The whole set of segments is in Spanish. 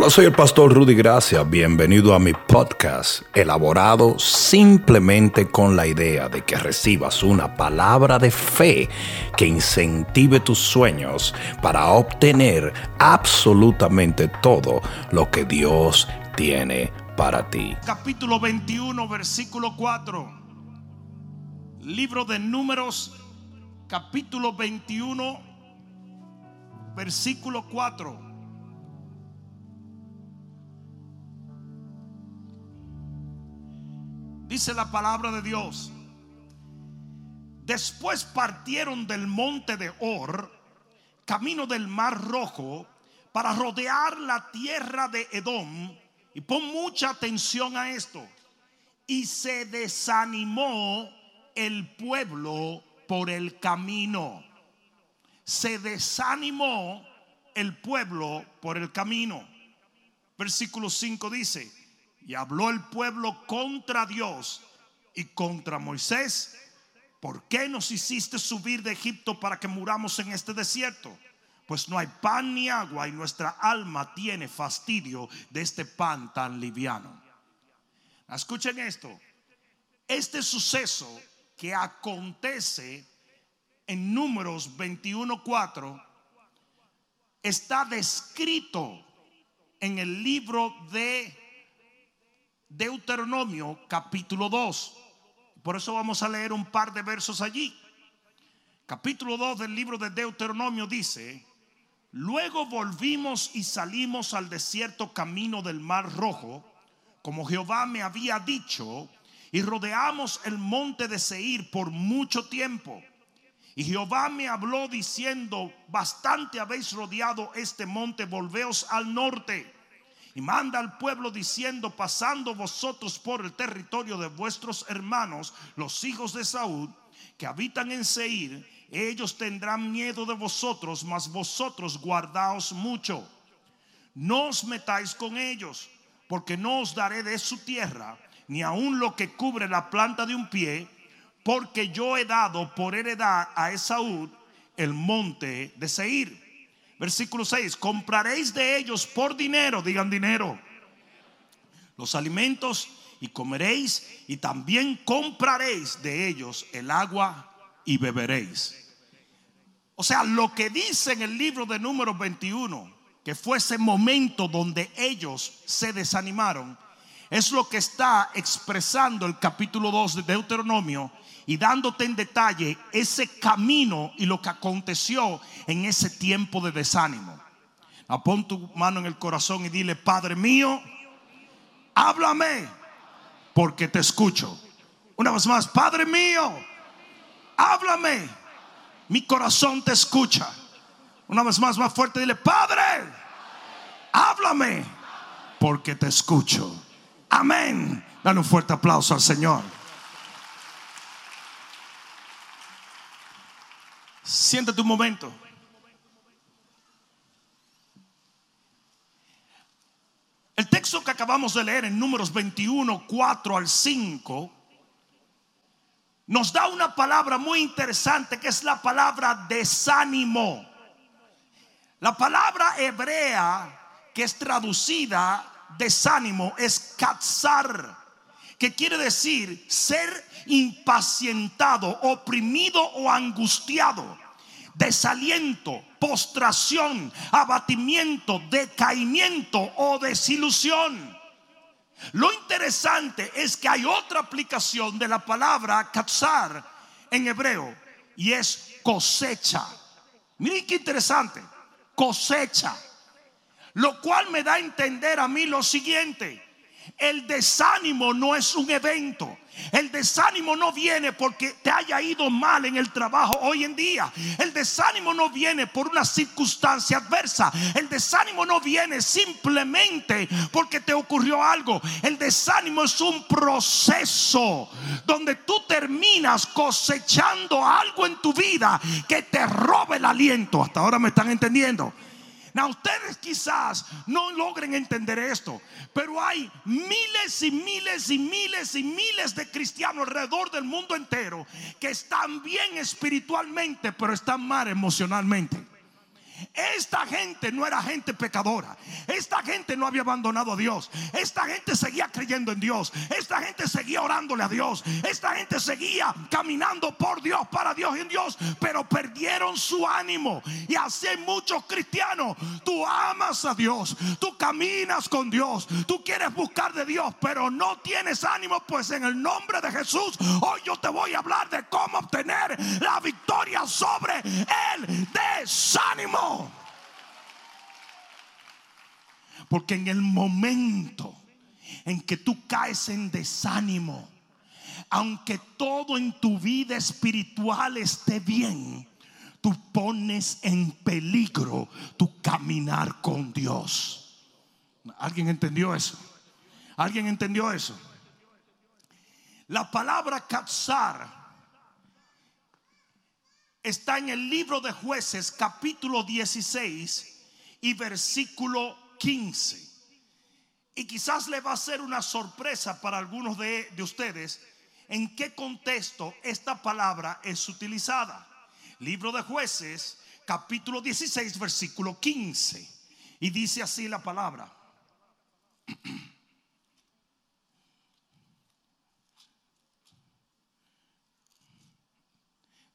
Hola, soy el pastor Rudy Gracia. Bienvenido a mi podcast, elaborado simplemente con la idea de que recibas una palabra de fe que incentive tus sueños para obtener absolutamente todo lo que Dios tiene para ti. Capítulo 21, versículo 4. Libro de Números, capítulo 21, versículo 4. Dice la palabra de Dios. Después partieron del monte de Or, camino del mar rojo, para rodear la tierra de Edom. Y pon mucha atención a esto. Y se desanimó el pueblo por el camino. Se desanimó el pueblo por el camino. Versículo 5 dice, y habló el pueblo contra Dios y contra Moisés. ¿Por qué nos hiciste subir de Egipto para que muramos en este desierto? Pues no hay pan ni agua y nuestra alma tiene fastidio de este pan tan liviano. Escuchen esto. Este suceso que acontece en números 21.4 está descrito en el libro de Deuteronomio capítulo 2. Por eso vamos a leer un par de versos allí. Capítulo 2 del libro de Deuteronomio dice, luego volvimos y salimos al desierto camino del mar rojo, como Jehová me había dicho, y rodeamos el monte de Seir por mucho tiempo. Y Jehová me habló diciendo, bastante habéis rodeado este monte, volveos al norte y manda al pueblo diciendo, pasando vosotros por el territorio de vuestros hermanos, los hijos de Saúl, que habitan en Seir, ellos tendrán miedo de vosotros, mas vosotros guardaos mucho. No os metáis con ellos, porque no os daré de su tierra, ni aun lo que cubre la planta de un pie, porque yo he dado por heredad a Esaú el monte de Seir Versículo 6, compraréis de ellos por dinero, digan dinero, los alimentos y comeréis y también compraréis de ellos el agua y beberéis. O sea, lo que dice en el libro de números 21, que fue ese momento donde ellos se desanimaron, es lo que está expresando el capítulo 2 de Deuteronomio y dándote en detalle ese camino y lo que aconteció en ese tiempo de desánimo. Pon tu mano en el corazón y dile, Padre mío, háblame porque te escucho. Una vez más, Padre mío, háblame, mi corazón te escucha. Una vez más, más fuerte, dile, Padre, háblame porque te escucho. Amén. Dale un fuerte aplauso al Señor. Siéntate un momento. El texto que acabamos de leer en números 21, 4 al 5, nos da una palabra muy interesante que es la palabra desánimo. La palabra hebrea que es traducida desánimo es katzar, que quiere decir ser impacientado, oprimido o angustiado, desaliento, postración, abatimiento, decaimiento o desilusión. Lo interesante es que hay otra aplicación de la palabra katzar en hebreo y es cosecha. Miren qué interesante, cosecha. Lo cual me da a entender a mí lo siguiente, el desánimo no es un evento. El desánimo no viene porque te haya ido mal en el trabajo hoy en día. El desánimo no viene por una circunstancia adversa. El desánimo no viene simplemente porque te ocurrió algo. El desánimo es un proceso donde tú terminas cosechando algo en tu vida que te robe el aliento. Hasta ahora me están entendiendo. Now, ustedes quizás no logren entender esto, pero hay miles y miles y miles y miles de cristianos alrededor del mundo entero que están bien espiritualmente, pero están mal emocionalmente. Esta gente no era gente pecadora. Esta gente no había abandonado a Dios. Esta gente seguía creyendo en Dios. Esta gente seguía orándole a Dios. Esta gente seguía caminando por Dios, para Dios y en Dios. Pero perdieron su ánimo. Y así hay muchos cristianos. Tú amas a Dios. Tú caminas con Dios. Tú quieres buscar de Dios. Pero no tienes ánimo. Pues en el nombre de Jesús. Hoy yo te voy a hablar de cómo obtener la victoria sobre el desánimo. Porque en el momento en que tú caes en desánimo, aunque todo en tu vida espiritual esté bien, tú pones en peligro tu caminar con Dios. ¿Alguien entendió eso? ¿Alguien entendió eso? La palabra capsar está en el libro de jueces capítulo 16 y versículo 15. Y quizás le va a ser una sorpresa para algunos de, de ustedes en qué contexto esta palabra es utilizada. Libro de jueces capítulo 16 versículo 15. Y dice así la palabra.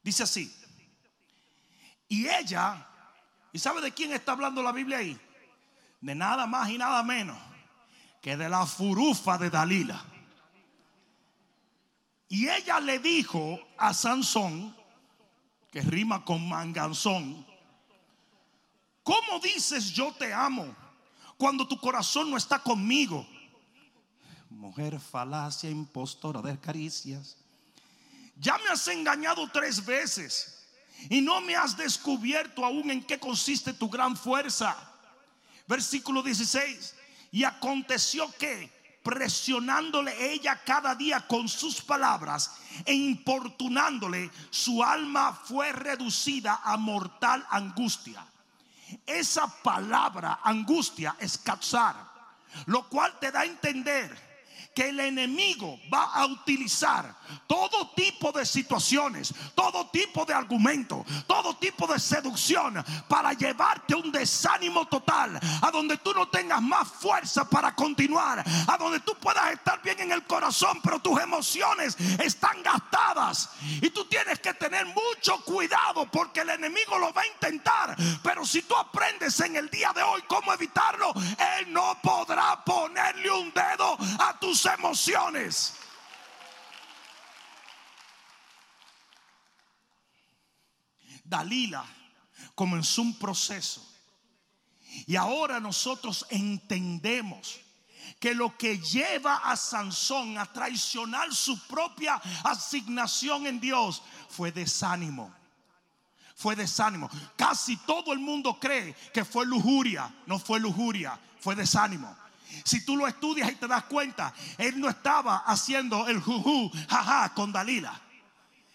Dice así. Y ella, ¿y sabe de quién está hablando la Biblia ahí? De nada más y nada menos que de la furufa de Dalila. Y ella le dijo a Sansón, que rima con manganzón, ¿cómo dices yo te amo cuando tu corazón no está conmigo? Mujer falacia, impostora de caricias. Ya me has engañado tres veces y no me has descubierto aún en qué consiste tu gran fuerza. Versículo 16. Y aconteció que presionándole ella cada día con sus palabras e importunándole, su alma fue reducida a mortal angustia. Esa palabra angustia es capsar, lo cual te da a entender que el enemigo va a utilizar todo tipo de situaciones, todo tipo de argumento, todo tipo de seducción para llevarte a un desánimo total, a donde tú no tengas más fuerza para continuar, a donde tú puedas estar bien en el corazón, pero tus emociones están gastadas. Y tú tienes que tener mucho cuidado porque el enemigo lo va a intentar, pero si tú aprendes en el día de hoy cómo evitarlo, él no podrá ponerle un dedo a tus emociones. Dalila comenzó un proceso. Y ahora nosotros entendemos que lo que lleva a Sansón a traicionar su propia asignación en Dios fue desánimo. Fue desánimo. Casi todo el mundo cree que fue lujuria. No fue lujuria, fue desánimo. Si tú lo estudias y te das cuenta, él no estaba haciendo el juju, jaja con Dalila.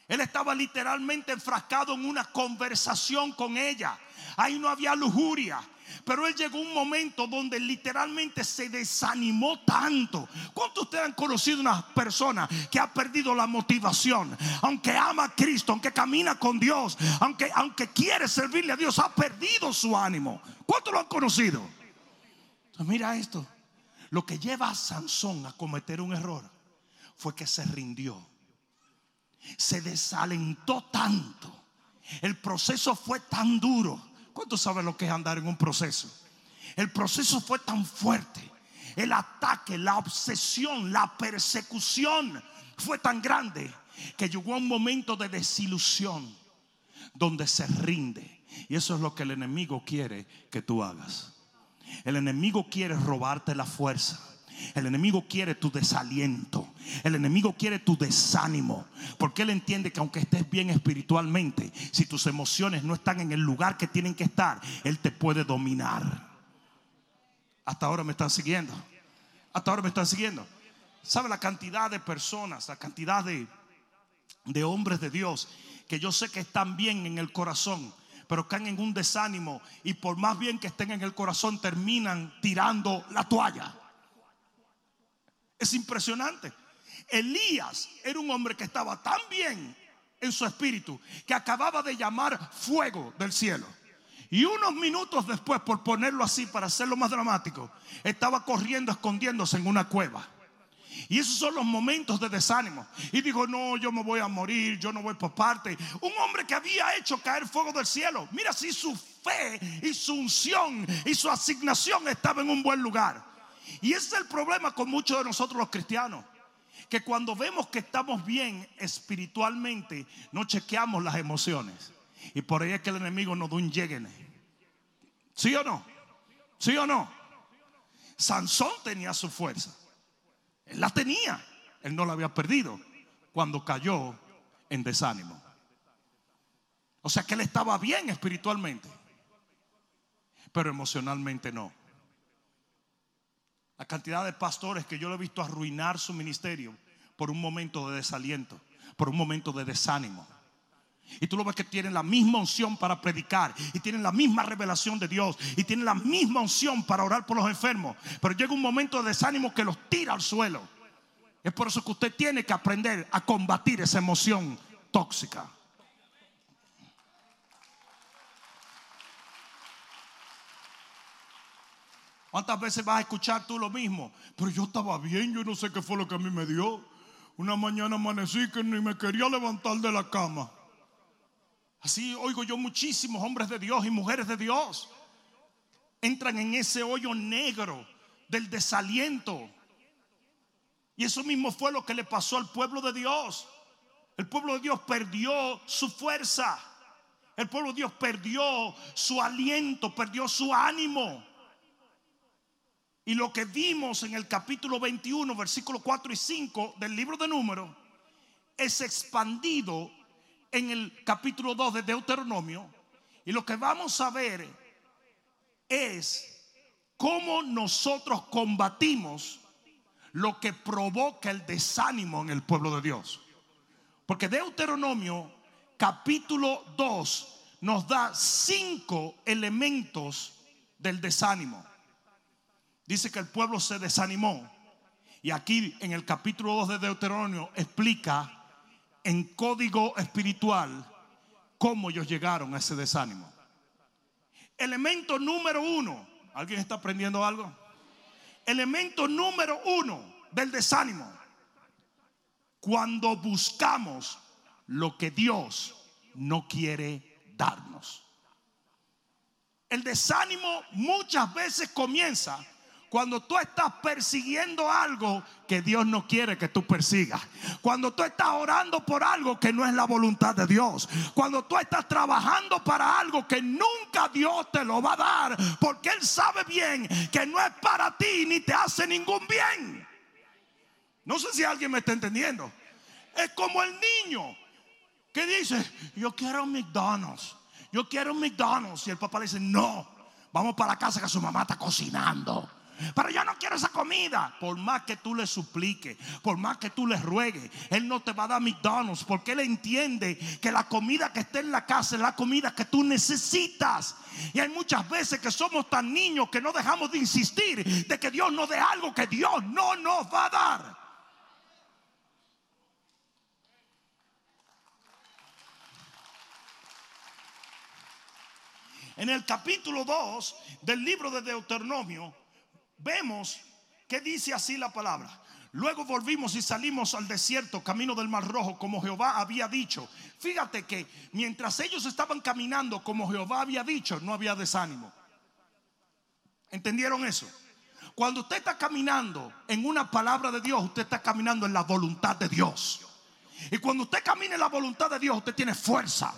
Él estaba literalmente enfrascado en una conversación con ella. Ahí no había lujuria. Pero él llegó un momento donde literalmente se desanimó tanto. ¿Cuántos ustedes han conocido una persona que ha perdido la motivación? Aunque ama a Cristo, aunque camina con Dios, aunque, aunque quiere servirle a Dios, ha perdido su ánimo. ¿Cuántos lo han conocido? Mira esto. Lo que lleva a Sansón a cometer un error fue que se rindió. Se desalentó tanto. El proceso fue tan duro. ¿Cuántos saben lo que es andar en un proceso? El proceso fue tan fuerte. El ataque, la obsesión, la persecución fue tan grande que llegó a un momento de desilusión donde se rinde. Y eso es lo que el enemigo quiere que tú hagas. El enemigo quiere robarte la fuerza. El enemigo quiere tu desaliento. El enemigo quiere tu desánimo. Porque él entiende que aunque estés bien espiritualmente, si tus emociones no están en el lugar que tienen que estar, él te puede dominar. Hasta ahora me están siguiendo. Hasta ahora me están siguiendo. ¿Sabe la cantidad de personas, la cantidad de, de hombres de Dios que yo sé que están bien en el corazón, pero caen en un desánimo y por más bien que estén en el corazón terminan tirando la toalla. Es impresionante. Elías era un hombre que estaba tan bien en su espíritu que acababa de llamar fuego del cielo. Y unos minutos después, por ponerlo así, para hacerlo más dramático, estaba corriendo, escondiéndose en una cueva. Y esos son los momentos de desánimo. Y digo, no, yo me voy a morir, yo no voy por parte. Un hombre que había hecho caer fuego del cielo. Mira si su fe y su unción y su asignación estaba en un buen lugar. Y ese es el problema con muchos de nosotros los cristianos. Que cuando vemos que estamos bien espiritualmente, no chequeamos las emociones. Y por ahí es que el enemigo nos da un llegue. ¿Sí o no? ¿Sí o no? Sansón tenía su fuerza. Él la tenía. Él no la había perdido cuando cayó en desánimo. O sea que él estaba bien espiritualmente, pero emocionalmente no. La cantidad de pastores que yo lo he visto arruinar su ministerio por un momento de desaliento, por un momento de desánimo. Y tú lo ves que tienen la misma unción para predicar y tienen la misma revelación de Dios y tienen la misma unción para orar por los enfermos. Pero llega un momento de desánimo que los tira al suelo. Es por eso que usted tiene que aprender a combatir esa emoción tóxica. ¿Cuántas veces vas a escuchar tú lo mismo? Pero yo estaba bien, yo no sé qué fue lo que a mí me dio. Una mañana amanecí que ni me quería levantar de la cama. Así oigo yo muchísimos hombres de Dios y mujeres de Dios. Entran en ese hoyo negro del desaliento. Y eso mismo fue lo que le pasó al pueblo de Dios. El pueblo de Dios perdió su fuerza. El pueblo de Dios perdió su aliento, perdió su ánimo. Y lo que vimos en el capítulo 21, versículos 4 y 5 del libro de Números, es expandido en el capítulo 2 de Deuteronomio. Y lo que vamos a ver es cómo nosotros combatimos lo que provoca el desánimo en el pueblo de Dios. Porque Deuteronomio capítulo 2 nos da cinco elementos del desánimo. Dice que el pueblo se desanimó. Y aquí en el capítulo 2 de Deuteronomio explica en código espiritual cómo ellos llegaron a ese desánimo. Elemento número uno. ¿Alguien está aprendiendo algo? Elemento número uno del desánimo. Cuando buscamos lo que Dios no quiere darnos. El desánimo muchas veces comienza cuando tú estás persiguiendo algo que Dios no quiere que tú persigas. Cuando tú estás orando por algo que no es la voluntad de Dios. Cuando tú estás trabajando para algo que nunca Dios te lo va a dar. Porque Él sabe bien que no es para ti ni te hace ningún bien. No sé si alguien me está entendiendo. Es como el niño que dice, yo quiero un McDonald's. Yo quiero un McDonald's. Y el papá le dice, no, vamos para la casa que su mamá está cocinando. Pero yo no quiero esa comida. Por más que tú le supliques, por más que tú le ruegues, Él no te va a dar McDonald's porque Él entiende que la comida que está en la casa es la comida que tú necesitas. Y hay muchas veces que somos tan niños que no dejamos de insistir de que Dios nos dé algo que Dios no nos va a dar. En el capítulo 2 del libro de Deuteronomio, vemos que dice así la palabra. Luego volvimos y salimos al desierto, camino del Mar Rojo, como Jehová había dicho. Fíjate que mientras ellos estaban caminando como Jehová había dicho, no había desánimo. ¿Entendieron eso? Cuando usted está caminando en una palabra de Dios, usted está caminando en la voluntad de Dios. Y cuando usted camina en la voluntad de Dios, usted tiene fuerza.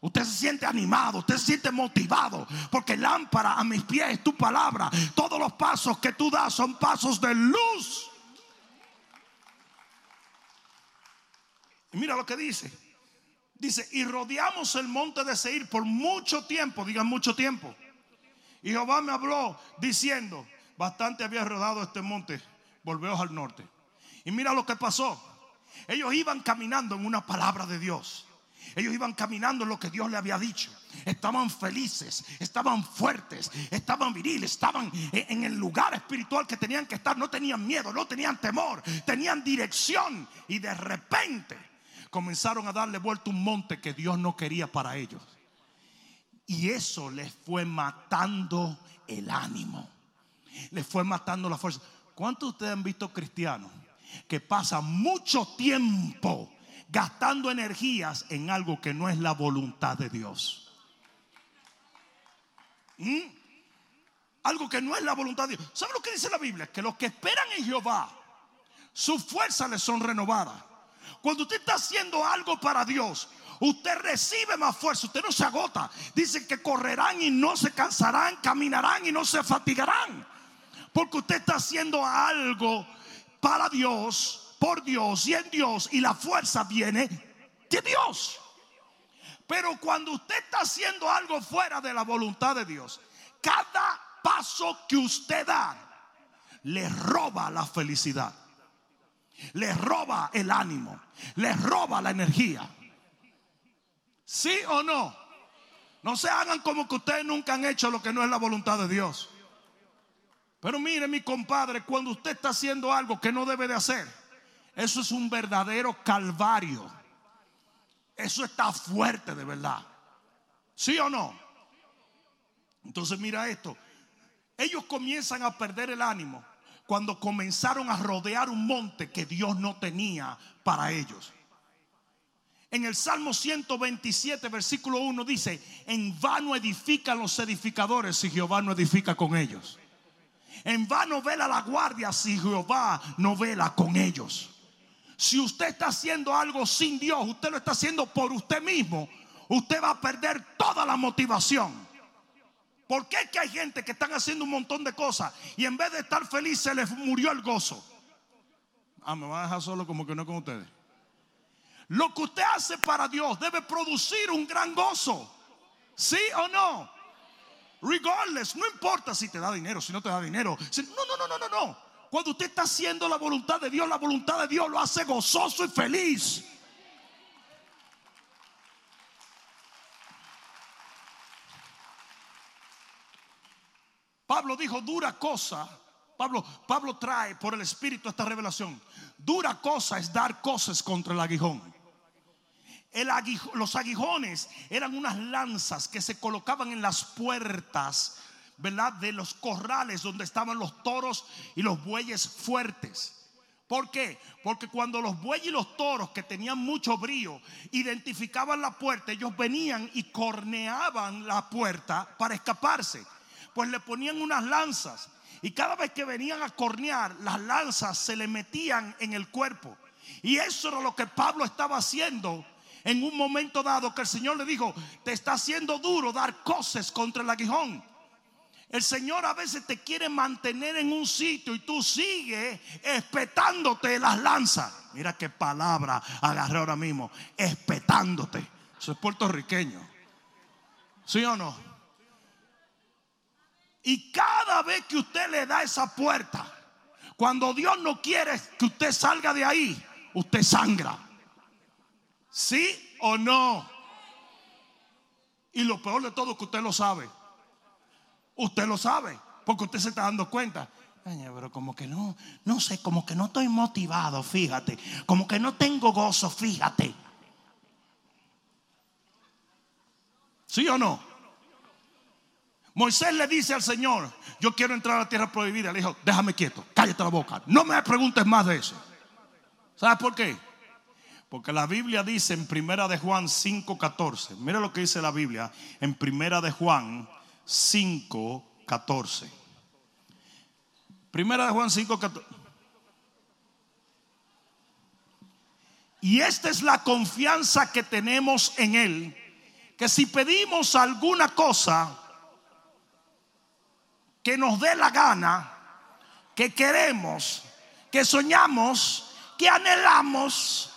Usted se siente animado, usted se siente motivado, porque lámpara a mis pies es tu palabra. Todos los pasos que tú das son pasos de luz. Y mira lo que dice. Dice, y rodeamos el monte de Seir por mucho tiempo, digan mucho tiempo. Y Jehová me habló diciendo, bastante había rodado este monte, volveos al norte. Y mira lo que pasó. Ellos iban caminando en una palabra de Dios. Ellos iban caminando en lo que Dios le había dicho. Estaban felices, estaban fuertes, estaban viriles, estaban en el lugar espiritual que tenían que estar. No tenían miedo, no tenían temor, tenían dirección. Y de repente comenzaron a darle vuelta un monte que Dios no quería para ellos. Y eso les fue matando el ánimo. Les fue matando la fuerza. ¿Cuántos de ustedes han visto cristianos que pasan mucho tiempo gastando energías en algo que no es la voluntad de Dios? ¿Mm? Algo que no es la voluntad de Dios. ¿Sabe lo que dice la Biblia? Que los que esperan en Jehová, sus fuerzas les son renovadas. Cuando usted está haciendo algo para Dios, usted recibe más fuerza, usted no se agota. Dice que correrán y no se cansarán, caminarán y no se fatigarán. Porque usted está haciendo algo para Dios, por Dios y en Dios, y la fuerza viene de Dios. Pero cuando usted está haciendo algo fuera de la voluntad de Dios, cada paso que usted da le roba la felicidad, le roba el ánimo, le roba la energía. ¿Sí o no? No se hagan como que ustedes nunca han hecho lo que no es la voluntad de Dios. Pero mire mi compadre, cuando usted está haciendo algo que no debe de hacer, eso es un verdadero calvario. Eso está fuerte de verdad. ¿Sí o no? Entonces mira esto. Ellos comienzan a perder el ánimo cuando comenzaron a rodear un monte que Dios no tenía para ellos. En el Salmo 127, versículo 1 dice, en vano edifican los edificadores si Jehová no edifica con ellos. En vano vela la guardia si Jehová no vela con ellos. Si usted está haciendo algo sin Dios, usted lo está haciendo por usted mismo, usted va a perder toda la motivación. ¿Por qué es que hay gente que están haciendo un montón de cosas y en vez de estar feliz se les murió el gozo? Ah, me va a dejar solo como que no con ustedes. Lo que usted hace para Dios debe producir un gran gozo. ¿Sí o no? Regardless, no importa si te da dinero, si no te da dinero. no, no, no, no, no, no. Cuando usted está haciendo la voluntad de Dios, la voluntad de Dios lo hace gozoso y feliz. Pablo dijo, dura cosa. Pablo, Pablo trae por el Espíritu esta revelación. Dura cosa es dar cosas contra el aguijón los aguijones eran unas lanzas que se colocaban en las puertas, ¿verdad? De los corrales donde estaban los toros y los bueyes fuertes. ¿Por qué? Porque cuando los bueyes y los toros que tenían mucho brío identificaban la puerta, ellos venían y corneaban la puerta para escaparse. Pues le ponían unas lanzas y cada vez que venían a cornear, las lanzas se le metían en el cuerpo. Y eso era lo que Pablo estaba haciendo en un momento dado que el Señor le dijo, te está haciendo duro dar cosas contra el aguijón. El Señor a veces te quiere mantener en un sitio y tú sigues espetándote las lanzas. Mira qué palabra agarré ahora mismo. Espetándote. Eso es puertorriqueño. ¿Sí o no? Y cada vez que usted le da esa puerta, cuando Dios no quiere que usted salga de ahí, usted sangra. ¿Sí o no? Y lo peor de todo es que usted lo sabe. Usted lo sabe, porque usted se está dando cuenta. pero como que no, no sé, como que no estoy motivado, fíjate. Como que no tengo gozo, fíjate. ¿Sí o no? Moisés le dice al Señor, yo quiero entrar a la tierra prohibida. Le dijo, déjame quieto, cállate la boca. No me preguntes más de eso. ¿Sabes por qué? Porque la Biblia dice en Primera de Juan 5:14. Mira lo que dice la Biblia en Primera de Juan 5:14. Primera de Juan 5:14. Y esta es la confianza que tenemos en Él, que si pedimos alguna cosa que nos dé la gana, que queremos, que soñamos, que anhelamos,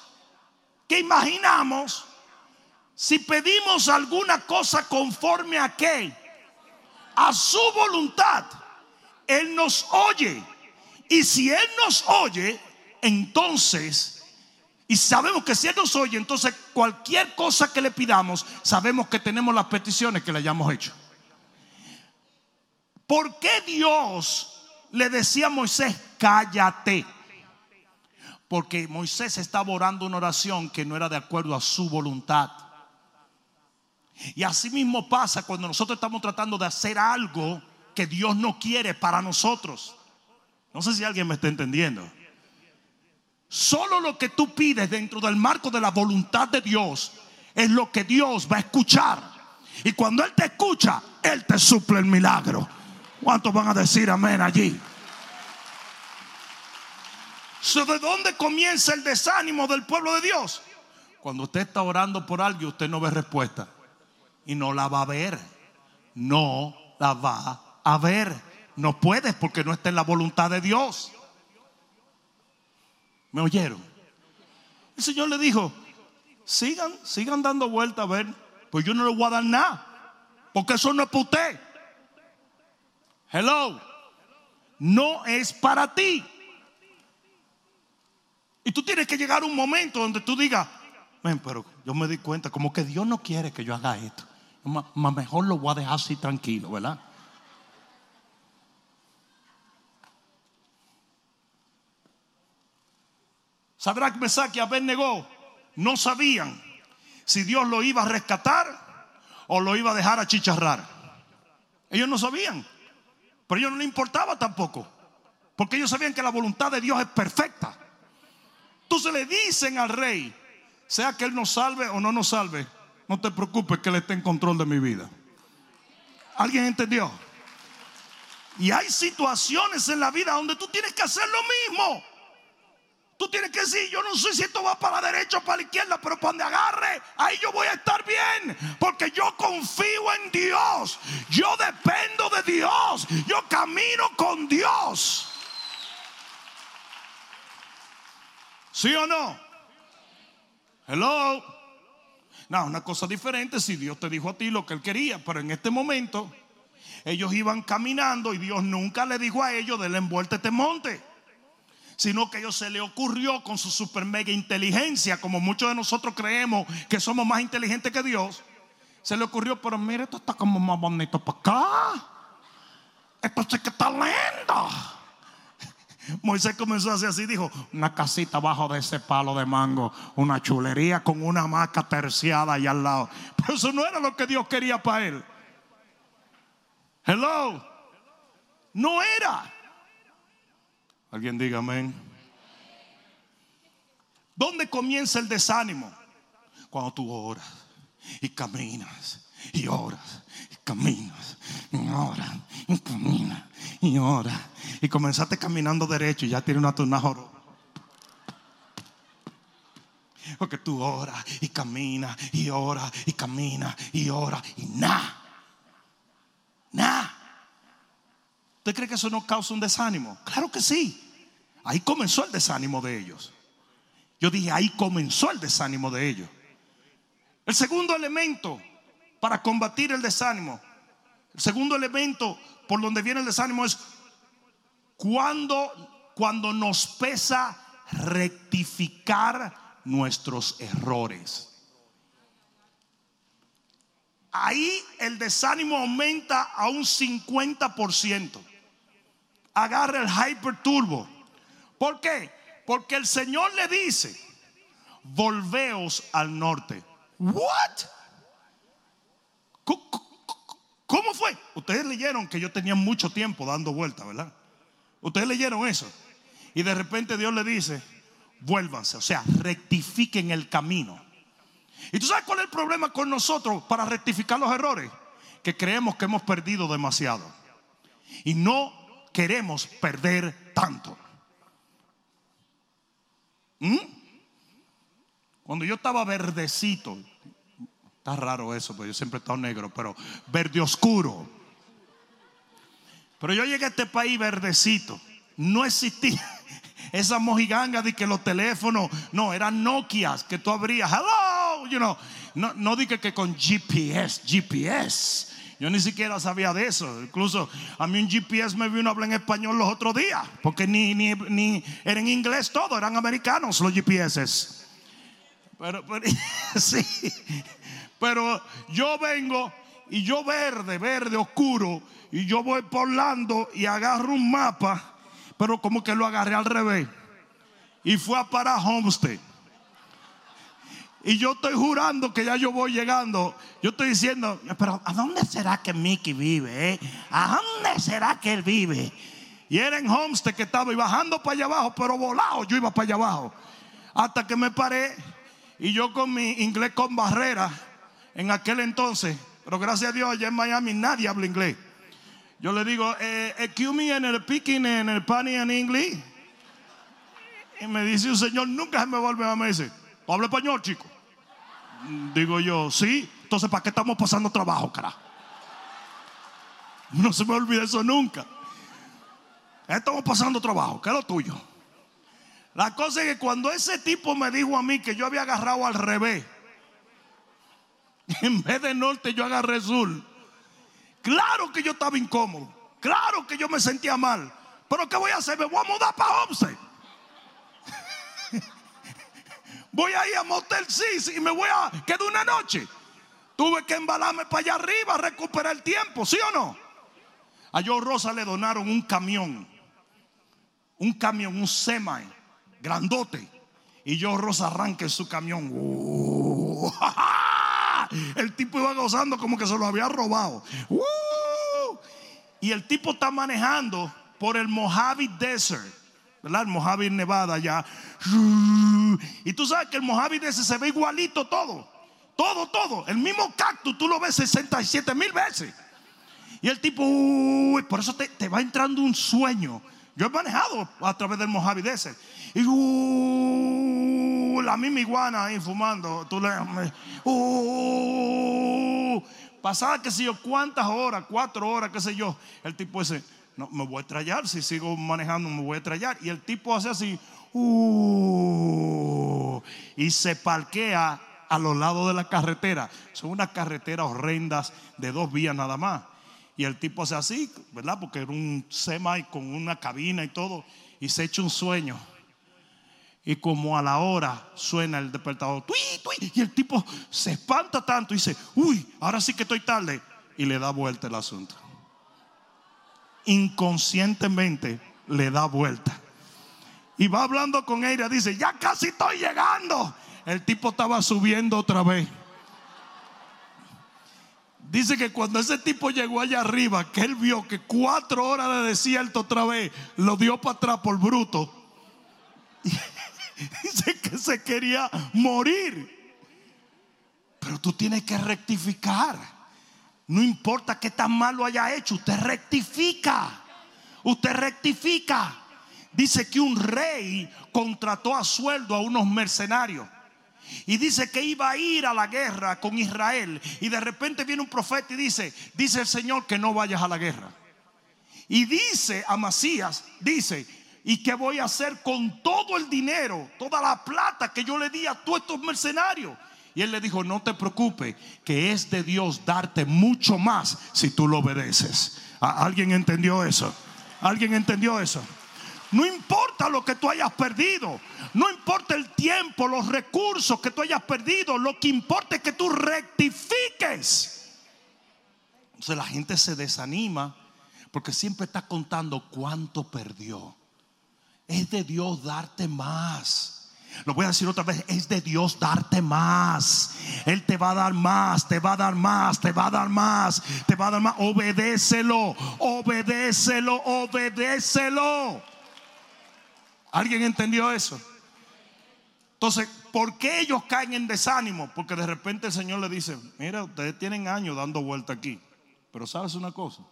que imaginamos, si pedimos alguna cosa conforme a qué, a su voluntad, Él nos oye. Y si Él nos oye, entonces, y sabemos que si Él nos oye, entonces cualquier cosa que le pidamos, sabemos que tenemos las peticiones que le hayamos hecho. ¿Por qué Dios le decía a Moisés, cállate? porque Moisés estaba orando una oración que no era de acuerdo a su voluntad. Y así mismo pasa cuando nosotros estamos tratando de hacer algo que Dios no quiere para nosotros. No sé si alguien me está entendiendo. Solo lo que tú pides dentro del marco de la voluntad de Dios es lo que Dios va a escuchar. Y cuando Él te escucha, Él te suple el milagro. ¿Cuántos van a decir amén allí? ¿De dónde comienza el desánimo del pueblo de Dios? Cuando usted está orando por algo, usted no ve respuesta. Y no la va a ver. No la va a ver. No puedes porque no está en la voluntad de Dios. ¿Me oyeron? El Señor le dijo, sigan, sigan dando vuelta a ver, pues yo no le voy a dar nada, porque eso no es para usted. Hello, no es para ti. Y tú tienes que llegar a un momento donde tú digas, ven, pero yo me di cuenta, como que Dios no quiere que yo haga esto. Más mejor lo voy a dejar así tranquilo, ¿verdad? Sadrach, Mesach y Abednego no sabían si Dios lo iba a rescatar o lo iba a dejar a chicharrar. Ellos no sabían, pero a ellos no les importaba tampoco, porque ellos sabían que la voluntad de Dios es perfecta. Entonces le dicen al rey, sea que él nos salve o no nos salve, no te preocupes que él esté en control de mi vida. ¿Alguien entendió? Y hay situaciones en la vida donde tú tienes que hacer lo mismo. Tú tienes que decir, yo no sé si esto va para la derecha o para la izquierda, pero cuando agarre, ahí yo voy a estar bien. Porque yo confío en Dios. Yo dependo de Dios. Yo camino con Dios. ¿Sí o no? Hello. No, una cosa diferente si Dios te dijo a ti lo que él quería, pero en este momento ellos iban caminando y Dios nunca le dijo a ellos de la envuelta este monte sino que a ellos se le ocurrió con su super mega inteligencia, como muchos de nosotros creemos que somos más inteligentes que Dios, se le ocurrió, pero mire, esto está como más bonito para acá. Esto sí que está lindo. Moisés comenzó a hacer así, dijo, una casita abajo de ese palo de mango, una chulería con una hamaca terciada ahí al lado. Pero eso no era lo que Dios quería para él. Hello. No era. Alguien diga amén. ¿Dónde comienza el desánimo? Cuando tú oras y caminas y oras caminas y oras y caminas y oras y comenzaste caminando derecho y ya tienes una tunajoro. Porque tú oras y caminas y oras y caminas y oras y nada. Nada. ¿Usted cree que eso no causa un desánimo? Claro que sí. Ahí comenzó el desánimo de ellos. Yo dije, ahí comenzó el desánimo de ellos. El segundo elemento para combatir el desánimo, el segundo elemento por donde viene el desánimo es cuando, cuando nos pesa rectificar nuestros errores. Ahí el desánimo aumenta a un 50% agarra el Hyper Turbo. ¿Por qué? Porque el Señor le dice, volveos al norte. What? ¿Cómo fue? Ustedes leyeron que yo tenía mucho tiempo dando vueltas, ¿verdad? Ustedes leyeron eso. Y de repente Dios le dice, vuélvanse, o sea, rectifiquen el camino. ¿Y tú sabes cuál es el problema con nosotros para rectificar los errores? Que creemos que hemos perdido demasiado. Y no queremos perder tanto. ¿Mm? Cuando yo estaba verdecito, está raro eso, porque yo siempre he estado negro, pero verde oscuro. Pero yo llegué a este país verdecito. No existía esa mojiganga de que los teléfonos, no, eran Nokias que tú abrías. Hello, you know. No, no dije que con GPS, GPS. Yo ni siquiera sabía de eso. Incluso a mí un GPS me vino a hablar en español los otros días. Porque ni, ni, ni era en inglés todo, eran americanos los GPS. Pero, pero sí. Pero yo vengo y yo verde, verde oscuro. Y yo voy por Lando y agarro un mapa. Pero como que lo agarré al revés. Y fue a parar Homestead. Y yo estoy jurando que ya yo voy llegando. Yo estoy diciendo, pero ¿a dónde será que Mickey vive? eh? ¿A dónde será que él vive? Y era en Homestead que estaba y bajando para allá abajo, pero volado yo iba para allá abajo. Hasta que me paré y yo con mi inglés con barrera en aquel entonces, pero gracias a Dios allá en Miami nadie habla inglés. Yo le digo, eh, me en el picking en el pani en inglés. Y me dice un señor, nunca se me vuelve a me dice, ¿tú español, chico? Digo yo, sí. Entonces, ¿para qué estamos pasando trabajo, carajo? No se me olvida eso nunca. Estamos pasando trabajo, ¿qué es lo tuyo? La cosa es que cuando ese tipo me dijo a mí que yo había agarrado al revés, en vez de norte yo agarré sur. Claro que yo estaba incómodo. Claro que yo me sentía mal. Pero ¿qué voy a hacer? Me voy a mudar para Homestead. voy a ir a Motel Six y me voy a quedar una noche. Tuve que embalarme para allá arriba, recuperar el tiempo, ¿sí o no? A Joe Rosa le donaron un camión. Un camión, un semi, grandote. Y Joe Rosa arranca en su camión. El tipo iba gozando como que se lo había robado. Y el tipo está manejando por el Mojave Desert, ¿verdad? El Mojave Nevada allá. Y tú sabes que el Mojave Desert se ve igualito todo. Todo, todo. El mismo cactus tú lo ves 67 mil veces. Y el tipo, uy, por eso te, te, va entrando un sueño. Yo he manejado a través del Mojave Desert. Y uh, la misma iguana ahí fumando. Tú le, uh, pasaba, qué sé yo, cuántas horas, cuatro horas, qué sé yo. El tipo dice, no, me voy a estrellar. Si sigo manejando, me voy a estrellar. Y el tipo hace así, uh, y se parquea a los lados de la carretera. Son unas carreteras horrendas de dos vías nada más. Y el tipo hace así, ¿verdad? Porque era un semi con una cabina y todo. Y se echa un sueño. Y como a la hora suena el despertador, ¡tui, tui! y el tipo se espanta tanto y dice, uy, ahora sí que estoy tarde. Y le da vuelta el asunto. Inconscientemente le da vuelta. Y va hablando con ella, dice, ya casi estoy llegando. El tipo estaba subiendo otra vez. Dice que cuando ese tipo llegó allá arriba, que él vio que cuatro horas de desierto otra vez lo dio para atrás por bruto. Dice que se quería morir. Pero tú tienes que rectificar. No importa qué tan malo haya hecho, usted rectifica. Usted rectifica. Dice que un rey contrató a sueldo a unos mercenarios. Y dice que iba a ir a la guerra con Israel. Y de repente viene un profeta y dice, dice el Señor que no vayas a la guerra. Y dice a Masías, dice, ¿y qué voy a hacer con todo el dinero, toda la plata que yo le di a todos estos mercenarios? Y él le dijo, no te preocupes, que es de Dios darte mucho más si tú lo obedeces. ¿Alguien entendió eso? ¿Alguien entendió eso? No importa lo que tú hayas perdido. No importa el tiempo, los recursos que tú hayas perdido. Lo que importa es que tú rectifiques. Entonces la gente se desanima porque siempre está contando cuánto perdió. Es de Dios darte más. Lo voy a decir otra vez, es de Dios darte más. Él te va a dar más, te va a dar más, te va a dar más, te va a dar más. Obedécelo, obedécelo, obedécelo. ¿Alguien entendió eso? Entonces, ¿por qué ellos caen en desánimo? Porque de repente el Señor le dice, mira, ustedes tienen años dando vuelta aquí, pero sabes una cosa,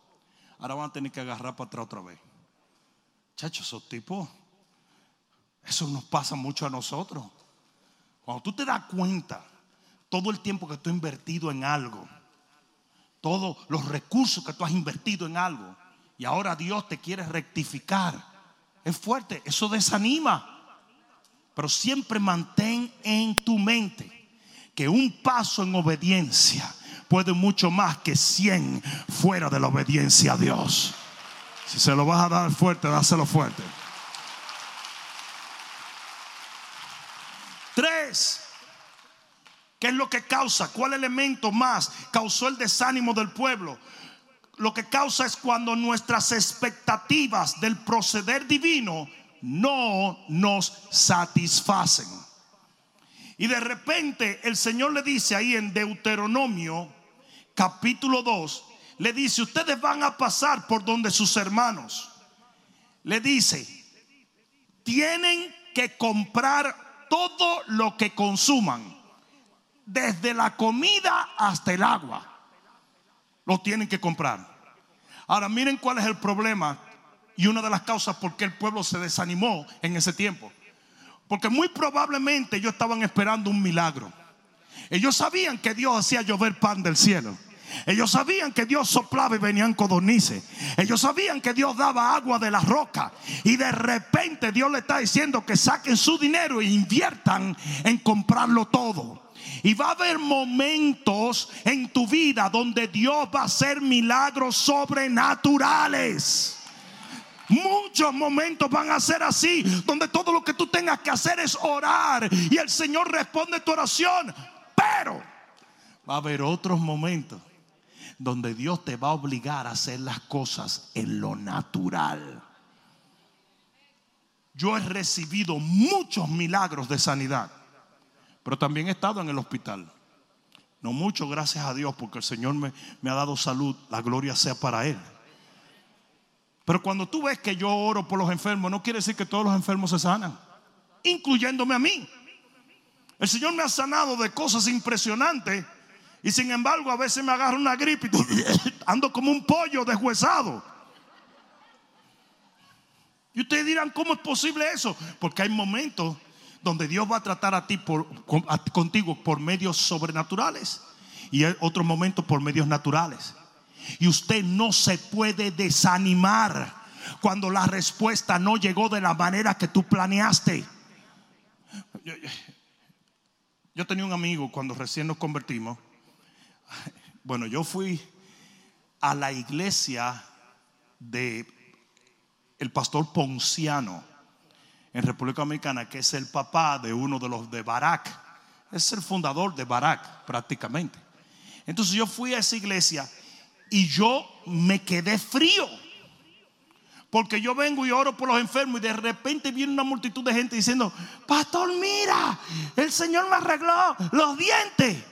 ahora van a tener que agarrar para atrás otra vez. Chacho, esos tipos, eso nos pasa mucho a nosotros. Cuando tú te das cuenta, todo el tiempo que tú has invertido en algo, todos los recursos que tú has invertido en algo, y ahora Dios te quiere rectificar es fuerte, eso desanima. Pero siempre mantén en tu mente que un paso en obediencia puede mucho más que 100 fuera de la obediencia a Dios. Si se lo vas a dar fuerte, dáselo fuerte. Tres. ¿Qué es lo que causa? ¿Cuál elemento más causó el desánimo del pueblo? lo que causa es cuando nuestras expectativas del proceder divino no nos satisfacen. Y de repente el Señor le dice ahí en Deuteronomio capítulo 2, le dice, ustedes van a pasar por donde sus hermanos. Le dice, tienen que comprar todo lo que consuman, desde la comida hasta el agua. Lo tienen que comprar. Ahora miren cuál es el problema y una de las causas por qué el pueblo se desanimó en ese tiempo. Porque muy probablemente ellos estaban esperando un milagro. Ellos sabían que Dios hacía llover pan del cielo. Ellos sabían que Dios soplaba y venían codornices. Ellos sabían que Dios daba agua de la roca. Y de repente Dios le está diciendo que saquen su dinero e inviertan en comprarlo todo. Y va a haber momentos en tu vida donde Dios va a hacer milagros sobrenaturales. Muchos momentos van a ser así, donde todo lo que tú tengas que hacer es orar y el Señor responde tu oración. Pero va a haber otros momentos donde Dios te va a obligar a hacer las cosas en lo natural. Yo he recibido muchos milagros de sanidad, pero también he estado en el hospital. No mucho, gracias a Dios, porque el Señor me, me ha dado salud, la gloria sea para Él. Pero cuando tú ves que yo oro por los enfermos, no quiere decir que todos los enfermos se sanan, incluyéndome a mí. El Señor me ha sanado de cosas impresionantes y sin embargo a veces me agarra una gripe y ando como un pollo deshuesado. Y ustedes dirán, ¿cómo es posible eso? Porque hay momentos donde Dios va a tratar a ti contigo por medios sobrenaturales y hay otros momentos por medios naturales. Y usted no se puede desanimar cuando la respuesta no llegó de la manera que tú planeaste. Yo, tenía un amigo cuando recién nos convertimos. Bueno, yo fui a la iglesia de el pastor Ponciano en República Dominicana, que es el papá de uno de los de Barak. Es el fundador de Barak prácticamente. Entonces yo fui a esa iglesia y yo me quedé frío. Porque yo vengo y oro por los enfermos y de repente viene una multitud de gente diciendo, pastor, mira, el Señor me arregló los dientes.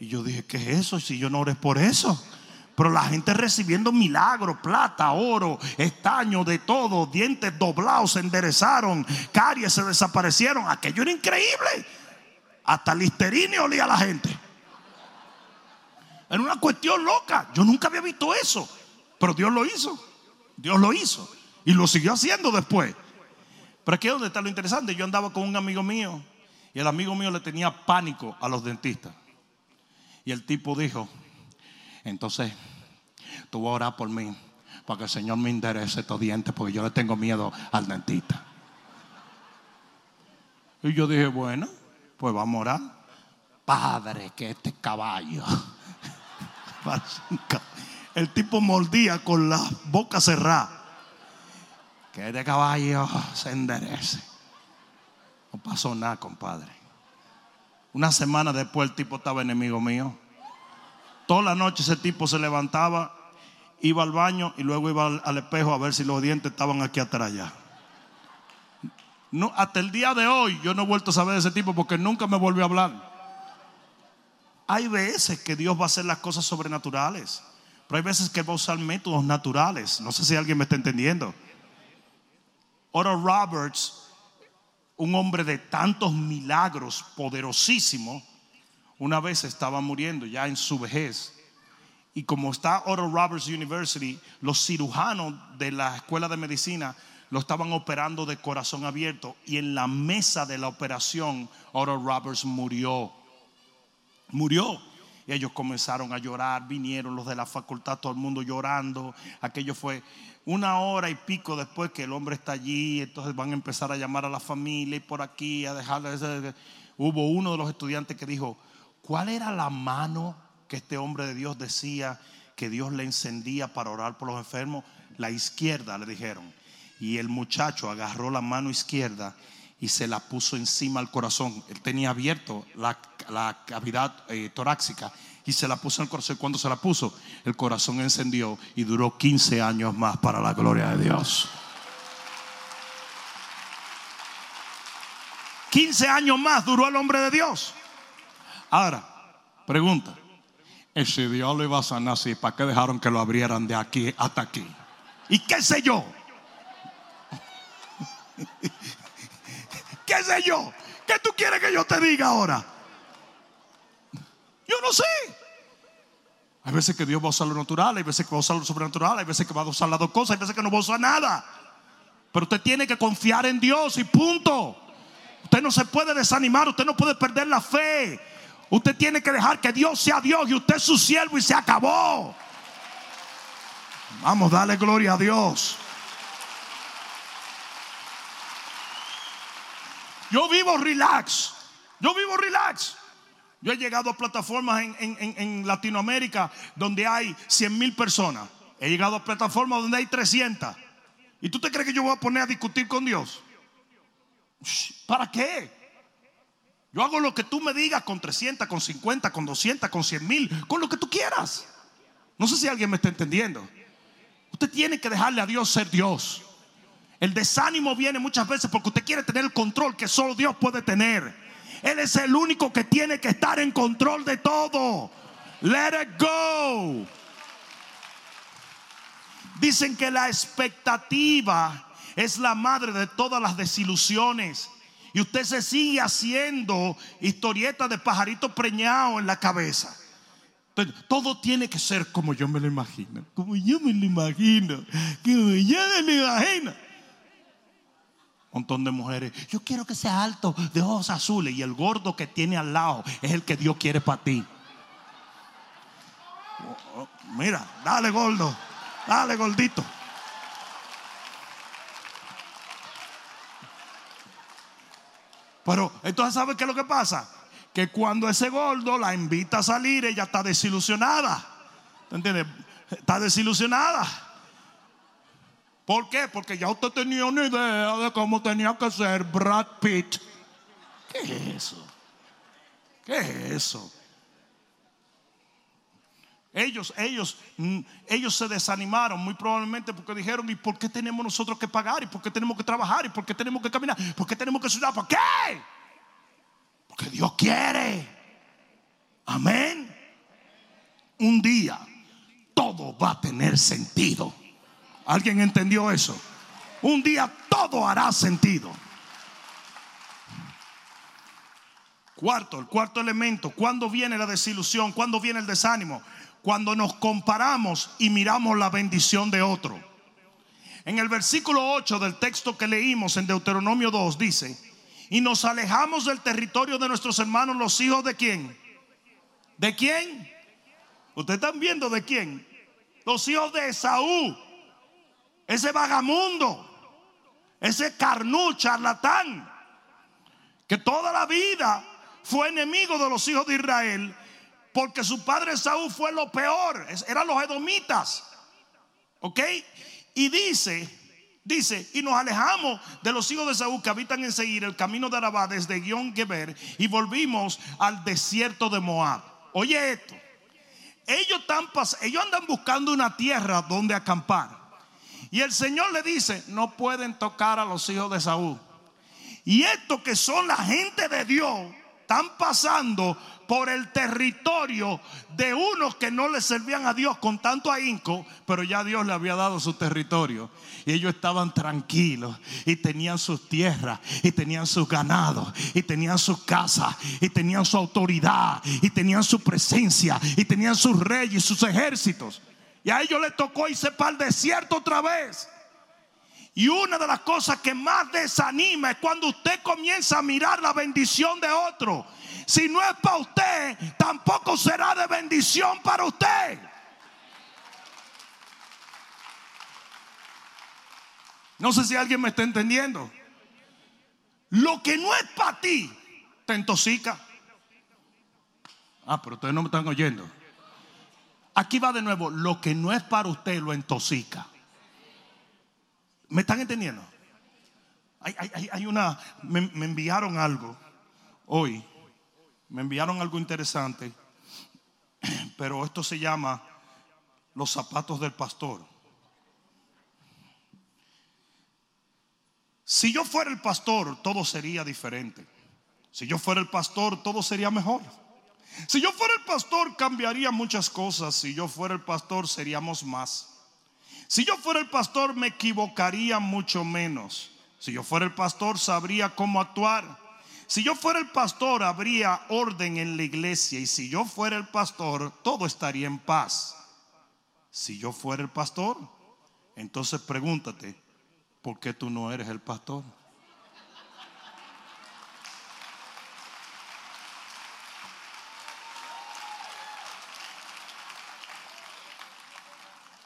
Y yo dije, ¿qué es eso? Si yo no ores por eso. Pero la gente recibiendo milagros, plata, oro, estaño, de todo, dientes doblados se enderezaron, caries se desaparecieron. Aquello era increíble. Hasta listerine olía a la gente. Era una cuestión loca. Yo nunca había visto eso. Pero Dios lo hizo. Dios lo hizo. Y lo siguió haciendo después. Pero aquí es donde está lo interesante. Yo andaba con un amigo mío. Y el amigo mío le tenía pánico a los dentistas. Y el tipo dijo, entonces, tú vas a orar por mí. Para que el Señor me interese estos dientes. Porque yo le tengo miedo al dentista. Y yo dije, bueno, pues vamos a orar. Padre, que este caballo el tipo mordía con la boca cerrada. Que de caballo se enderece. No pasó nada, compadre. Una semana después el tipo estaba enemigo mío. Toda la noche ese tipo se levantaba, iba al baño y luego iba al, espejo a ver si los dientes estaban aquí atrás. No, hasta el día de hoy yo no he vuelto a saber de ese tipo porque nunca me volvió a hablar. Hay veces que Dios va a hacer las cosas sobrenaturales, pero hay veces que va a usar métodos naturales. No sé si alguien me está entendiendo. Oral Roberts, un hombre de tantos milagros poderosísimo, una vez estaba muriendo ya en su vejez. Y como está Oral Roberts University, los cirujanos de la escuela de medicina lo estaban operando de corazón abierto. Y en la mesa de la operación, Oral Roberts murió murió. Y ellos comenzaron a llorar, vinieron los de la facultad, todo el mundo llorando. Aquello fue una hora y pico después que el hombre está allí, entonces van a empezar a llamar a la familia y por aquí a dejarle. Hubo uno de los estudiantes que dijo, ¿cuál era la mano que este hombre de Dios decía que Dios le encendía para orar por los enfermos? La izquierda, le dijeron. Y el muchacho agarró la mano izquierda y se la puso encima al corazón. Él tenía abierto la, cavidad eh, torácica y se la puso en el corazón. Cuando se la puso, el corazón encendió y duró 15 años más para la gloria de Dios. 15 años más duró el hombre de Dios. Ahora, pregunta. Ese Dios lo iba a sanar así, ¿para qué dejaron que lo abrieran de aquí hasta aquí? ¿Y qué sé yo? ¿Qué sé yo? ¿Qué tú quieres que yo te diga ahora? Yo no sé. Hay veces que Dios va a usar lo natural, hay veces que va a usar lo sobrenatural, hay veces que va a usar las dos cosas, hay veces que no va a usar nada. Pero usted tiene que confiar en Dios y punto. Usted no se puede desanimar, usted no puede perder la fe. Usted tiene que dejar que Dios sea Dios y usted es su siervo y se acabó. Vamos, dale gloria a Dios. Yo vivo relax. Yo vivo relax. Yo he llegado a plataformas en, Latinoamérica donde hay 100 mil personas. He llegado a plataformas donde hay 300. ¿Y tú te crees que yo voy a poner a discutir con Dios? ¿Para qué? Yo hago lo que tú me digas con 300, con 50, con 200, con 100 mil, con lo que tú quieras. No sé si alguien me está entendiendo. Usted tiene que dejarle a Dios ser Dios. El desánimo viene muchas veces porque usted quiere tener el control que solo Dios puede tener. Él es el único que tiene que estar en control de todo. Let it go. Dicen que la expectativa es la madre de todas las desilusiones. Y usted se sigue haciendo historietas de pajarito preñado en la cabeza. todo tiene que ser como yo me lo imagino. Como yo me lo imagino. Como yo me lo imagino. Montón de mujeres. Yo quiero que sea alto, de ojos azules. Y el gordo que tiene al lado es el que Dios quiere para ti. Oh, oh, mira, dale gordo. Dale gordito. Pero entonces, ¿sabe qué es lo que pasa? Que cuando ese gordo la invita a salir, ella está desilusionada. entiendes? Está desilusionada. ¿Por qué? Porque ya usted tenía una idea de cómo tenía que ser Brad Pitt. ¿Qué es eso? ¿Qué es eso? Ellos, ellos, mm, ellos se desanimaron muy probablemente porque dijeron, ¿y por qué tenemos nosotros que pagar? ¿Y por qué tenemos que trabajar? ¿Y por qué tenemos que caminar? ¿Por qué tenemos que estudiar? ¿Por qué? Porque Dios quiere. Amén. Un día todo va a tener sentido. ¿Alguien entendió eso? Un día todo hará sentido. Cuarto, el cuarto elemento, ¿cuándo viene la desilusión? ¿Cuándo viene el desánimo? cuando nos comparamos y miramos la bendición de otro. En el versículo 8 del texto que leímos en Deuteronomio 2 dice, y nos alejamos del territorio de nuestros hermanos los hijos de quién? ¿De quién? Ustedes están viendo de quién? Los hijos de Esaú. Ese vagamundo. Ese carnú, charlatán. Que toda la vida fue enemigo de los hijos de Israel porque su padre Saúl fue lo peor. Eran los edomitas. ¿Ok? Y dice, dice, y nos alejamos de los hijos de Saúl que habitan en seguir el camino de Arabá desde Guión Geber y volvimos al desierto de Moab. Oye esto. Ellos, están, ellos andan buscando una tierra donde acampar. Y el Señor le dice, no pueden tocar a los hijos de Saúl. Y estos que son la gente de Dios, están pasando por el territorio de unos que no le servían a Dios con tanto ahínco, pero ya Dios le había dado su territorio. Y ellos estaban tranquilos y tenían sus tierras y tenían sus ganados y tenían sus casas y tenían su autoridad y tenían su presencia y tenían sus reyes sus ejércitos. Y a ellos les tocó irse para el desierto otra vez. Y una de las cosas que más desanima es cuando usted comienza a mirar la bendición de otro si no es para usted, tampoco será de bendición para usted. No sé si alguien me está entendiendo. Lo que no es para ti, te intoxica. Ah, pero ustedes no me están oyendo. Aquí va de nuevo, lo que no es para usted lo intoxica. ¿Me están entendiendo? Hay, una, me enviaron algo hoy me enviaron algo interesante, pero esto se llama los zapatos del pastor. Si yo fuera el pastor, todo sería diferente. Si yo fuera el pastor, todo sería mejor. Si yo fuera el pastor, cambiaría muchas cosas. Si yo fuera el pastor, seríamos más. Si yo fuera el pastor, me equivocaría mucho menos. Si yo fuera el pastor, sabría cómo actuar. Si yo fuera el pastor, habría orden en la iglesia. Y si yo fuera el pastor, todo estaría en paz. Si yo fuera el pastor, entonces pregúntate, ¿por qué tú no eres el pastor?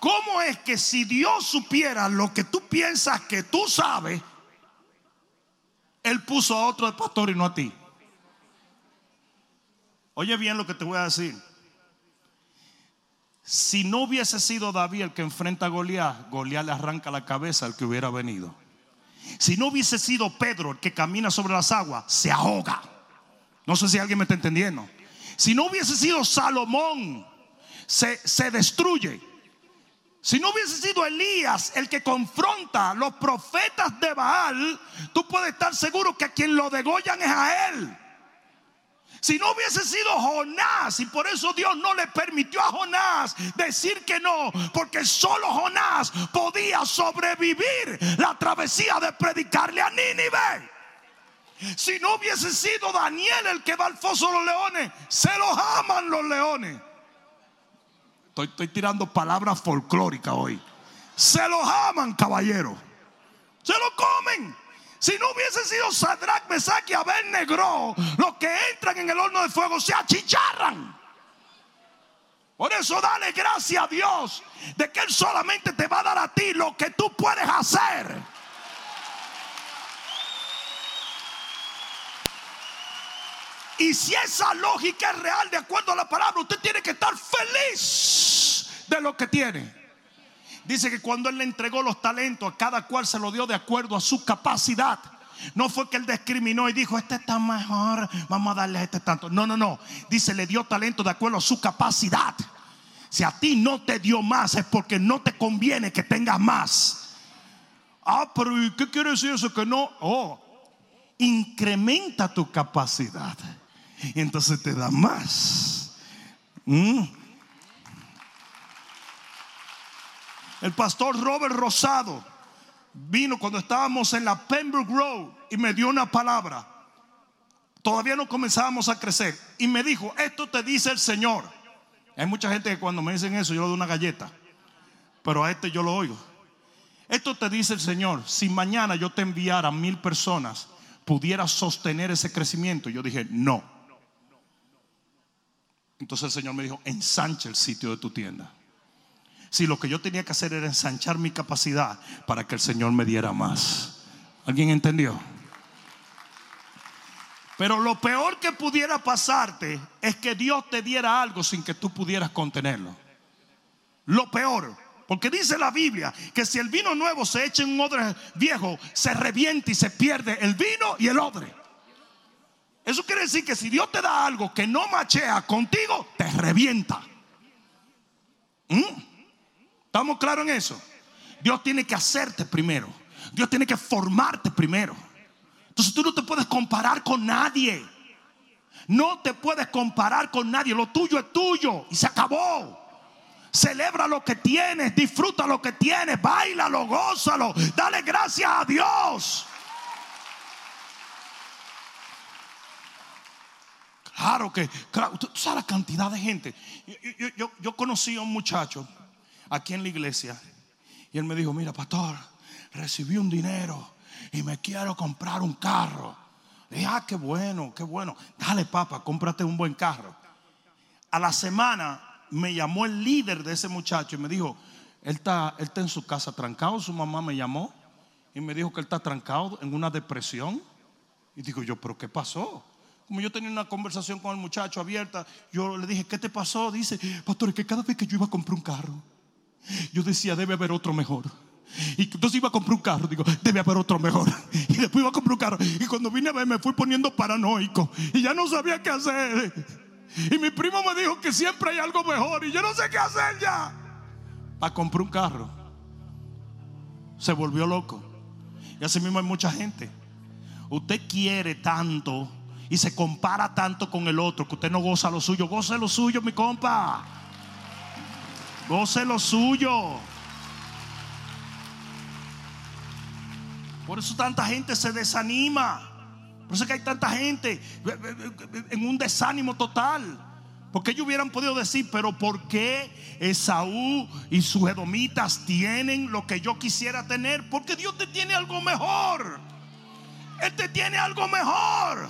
¿Cómo es que si Dios supiera lo que tú piensas que tú sabes, Él puso a otro de pastor y no a ti? Oye bien lo que te voy a decir. Si no hubiese sido David el que enfrenta a Goliat, Goliat le arranca la cabeza al que hubiera venido. Si no hubiese sido Pedro el que camina sobre las aguas, se ahoga. No sé si alguien me está entendiendo. Si no hubiese sido Salomón, se, se destruye. Si no hubiese sido Elías el que confronta a los profetas de Baal, tú puedes estar seguro que quien lo degollan es a él. Si no hubiese sido Jonás, y por eso Dios no le permitió a Jonás decir que no, porque solo Jonás podía sobrevivir la travesía de predicarle a Nínive. Si no hubiese sido Daniel el que va al foso de los leones, se los aman los leones. Estoy, tirando palabras folclóricas hoy. Se los aman, caballero. Se lo comen. Si no hubiese sido Sadrach, Mesach y Abednego, los que entran en el horno de fuego se achicharran. Por eso dale gracias a Dios de que Él solamente te va a dar a ti lo que tú puedes hacer. Y si esa lógica es real de acuerdo a la palabra, usted tiene que estar feliz de lo que tiene. Dice que cuando él le entregó los talentos, a cada cual se lo dio de acuerdo a su capacidad. No fue que él discriminó y dijo, este está mejor, vamos a darle a este tanto. No, no, no. Dice, le dio talento de acuerdo a su capacidad. Si a ti no te dio más es porque no te conviene que tengas más. Ah, pero ¿y qué quiere decir eso? Que no. Oh, incrementa tu capacidad entonces te da más. Mm. El pastor Robert Rosado vino cuando estábamos en la Pembroke Road y me dio una palabra. Todavía no comenzábamos a crecer. Y me dijo, esto te dice el Señor. Hay mucha gente que cuando me dicen eso yo le doy una galleta. Pero a este yo lo oigo. Esto te dice el Señor. Si mañana yo te enviara mil personas, pudiera sostener ese crecimiento. Yo dije, no. Entonces el Señor me dijo, ensancha el sitio de tu tienda. Si lo que yo tenía que hacer era ensanchar mi capacidad para que el Señor me diera más. ¿Alguien entendió? Pero lo peor que pudiera pasarte es que Dios te diera algo sin que tú pudieras contenerlo. Lo peor. Porque dice la Biblia que si el vino nuevo se echa en un odre viejo, se revienta y se pierde el vino y el odre. Eso quiere decir que si Dios te da algo que no machea contigo, te revienta. ¿Mm? ¿Estamos claros en eso? Dios tiene que hacerte primero. Dios tiene que formarte primero. Entonces tú no te puedes comparar con nadie. No te puedes comparar con nadie. Lo tuyo es tuyo y se acabó. Celebra lo que tienes, disfruta lo que tienes, bailalo, gózalo, dale gracias a Dios. Claro que, claro, tú sabes la cantidad de gente. Yo, conocí a un muchacho aquí en la iglesia y él me dijo, mira, pastor, recibí un dinero y me quiero comprar un carro. Le ah, qué bueno, qué bueno. Dale, papá, cómprate un buen carro. A la semana me llamó el líder de ese muchacho y me dijo, él está, él está en su casa trancado. Su mamá me llamó y me dijo que él está trancado en una depresión. Y digo yo, pero ¿qué pasó? Como yo tenía una conversación con el muchacho abierta, yo le dije, ¿qué te pasó? Dice, pastor, es que cada vez que yo iba a comprar un carro, yo decía, debe haber otro mejor. Y entonces iba a comprar un carro, digo, debe haber otro mejor. Y después iba a comprar un carro. Y cuando vine a ver, me fui poniendo paranoico. Y ya no sabía qué hacer. Y mi primo me dijo que siempre hay algo mejor. Y yo no sé qué hacer ya. Para comprar un carro. Se volvió loco. Y así mismo hay mucha gente. Usted quiere tanto y se compara tanto con el otro que usted no goza lo suyo. Goce lo suyo, mi compa. Goce lo suyo. Por eso tanta gente se desanima. Por eso que hay tanta gente en un desánimo total. Porque ellos hubieran podido decir, pero ¿por qué Esaú y sus edomitas tienen lo que yo quisiera tener? Porque Dios te tiene algo mejor. Él te tiene algo mejor.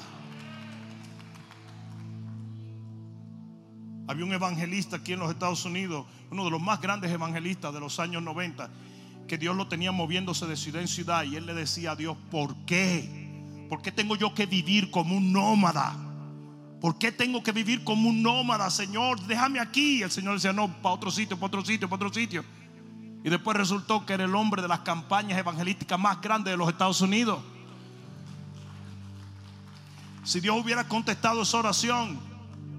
Había un evangelista aquí en los Estados Unidos, uno de los más grandes evangelistas de los años 90, que Dios lo tenía moviéndose de ciudad en ciudad y él le decía a Dios, ¿por qué? ¿Por qué tengo yo que vivir como un nómada? ¿Por qué tengo que vivir como un nómada, Señor? Déjame aquí. El Señor decía, no, para otro sitio, para otro sitio, para otro sitio. Y después resultó que era el hombre de las campañas evangelísticas más grandes de los Estados Unidos. Si Dios hubiera contestado esa oración,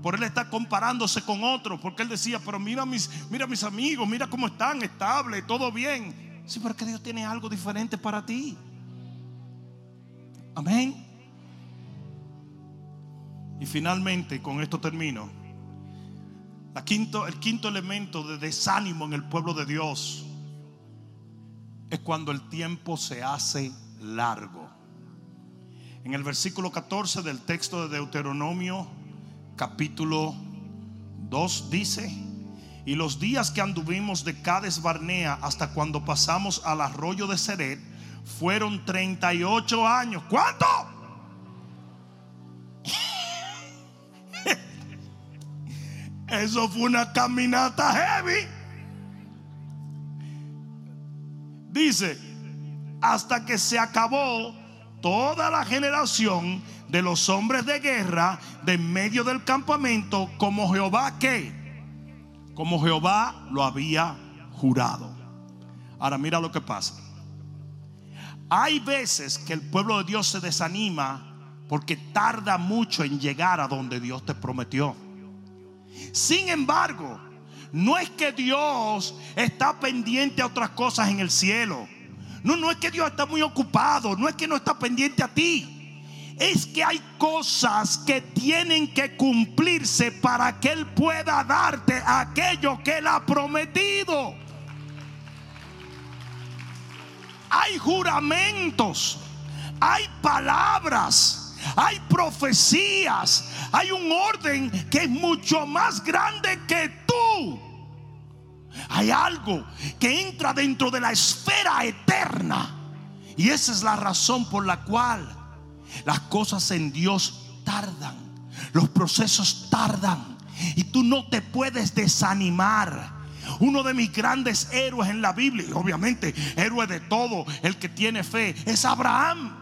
por él estar comparándose con otros, porque él decía, pero mira mis, mira mis amigos, mira cómo están, estable, todo bien. Sí, pero que Dios tiene algo diferente para ti. Amén. Y finalmente, con esto termino. La quinto, el quinto elemento de desánimo en el pueblo de Dios es cuando el tiempo se hace largo. En el versículo 14 del texto de Deuteronomio, capítulo 2, dice: Y los días que anduvimos de Cades Barnea hasta cuando pasamos al arroyo de Seret fueron 38 años. ¿Cuánto? Eso fue una caminata heavy. Dice, hasta que se acabó toda la generación de los hombres de guerra de en medio del campamento, como Jehová que, como Jehová lo había jurado. Ahora mira lo que pasa. Hay veces que el pueblo de Dios se desanima porque tarda mucho en llegar a donde Dios te prometió. Sin embargo, no es que Dios está pendiente a otras cosas en el cielo. No, no es que Dios está muy ocupado. No es que no está pendiente a ti. Es que hay cosas que tienen que cumplirse para que Él pueda darte aquello que Él ha prometido. Hay juramentos, hay palabras hay profecías, hay un orden que es mucho más grande que tú. Hay algo que entra dentro de la esfera eterna. Y esa es la razón por la cual las cosas en Dios tardan. Los procesos tardan. Y tú no te puedes desanimar. Uno de mis grandes héroes en la Biblia, y obviamente héroe de todo el que tiene fe, es Abraham.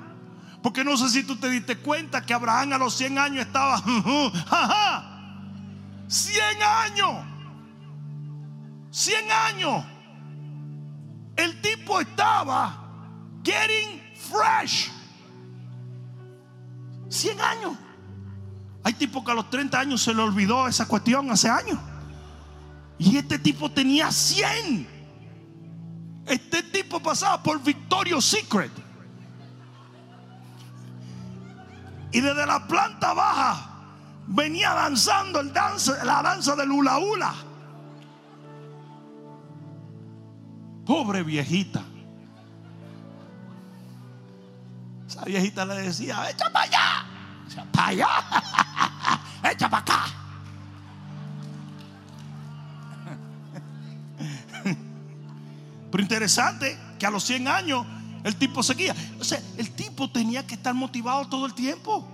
Porque no sé si tú te diste cuenta que Abraham a los 100 años estaba, jaja, 100 años, 100 años. El tipo estaba getting fresh. 100 años. Hay tipos que a los 30 años se le olvidó esa cuestión hace años. Y este tipo tenía 100. Este tipo pasaba por Victoria's Secret. Y desde la planta baja venía danzando el la danza del hula hula. Pobre viejita. Esa viejita le decía, echa para allá. Echa para allá. echa para acá. Pero interesante que a los 100 años el tipo seguía. O sea, el tipo tenía que estar motivado todo el tiempo.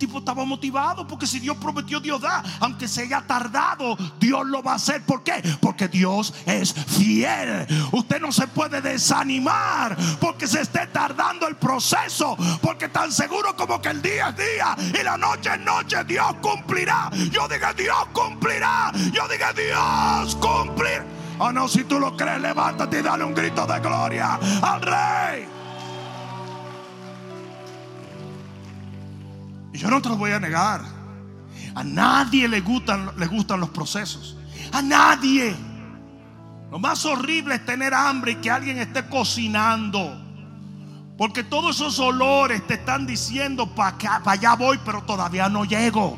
Tipo estaba motivado porque si Dios prometió, Dios da. Aunque se haya tardado, Dios lo va a hacer. ¿Por qué? Porque Dios es fiel. Usted no se puede desanimar porque se esté tardando el proceso. Porque tan seguro como que el día es día y la noche es noche, Dios cumplirá. Yo diga, Dios cumplirá. Yo diga, Dios cumplirá. Oh no, si tú lo crees, levántate y dale un grito de gloria al rey. Yo no te lo voy a negar. A nadie le gustan, le gustan los procesos. A nadie. Lo más horrible es tener hambre y que alguien esté cocinando Porque todos esos olores te están diciendo para allá voy, pero todavía no llego.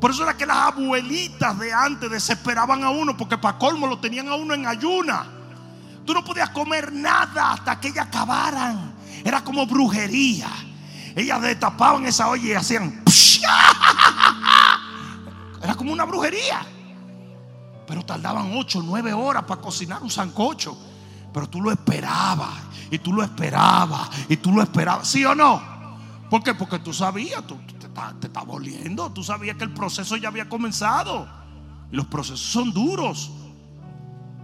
Por eso era que las abuelitas de antes desesperaban a uno, porque para colmo lo tenían a uno en ayuna. Tú no podías comer nada hasta que ellas acabaran. Era como brujería. Ellas destapaban esa olla y hacían. Era como una brujería. Pero tardaban 8 o 9 horas para cocinar un sancocho. Pero tú lo esperabas. Y tú lo esperabas. Y tú lo esperabas. ¿Sí o no? ¿Por qué? Porque tú sabías. Tú, te estaba oliendo. Tú sabías que el proceso ya había comenzado. Y los procesos son duros.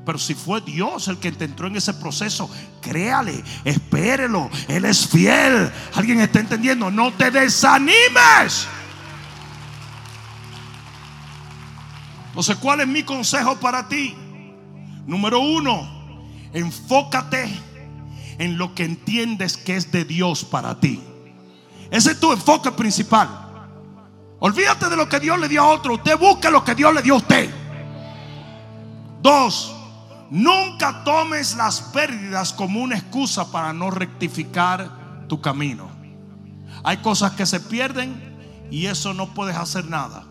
Pero si fue Dios el que te entró en ese proceso, créale, espérelo. Él es fiel. ¿Alguien está entendiendo? No te desanimes. Entonces, ¿cuál es mi consejo para ti? Número uno, enfócate en lo que entiendes que es de Dios para ti. Ese es tu enfoque principal. Olvídate de lo que Dios le dio a otro. Usted busca lo que Dios le dio a usted. Dos, nunca tomes las pérdidas como una excusa para no rectificar tu camino. Hay cosas que se pierden y eso no puedes hacer nada.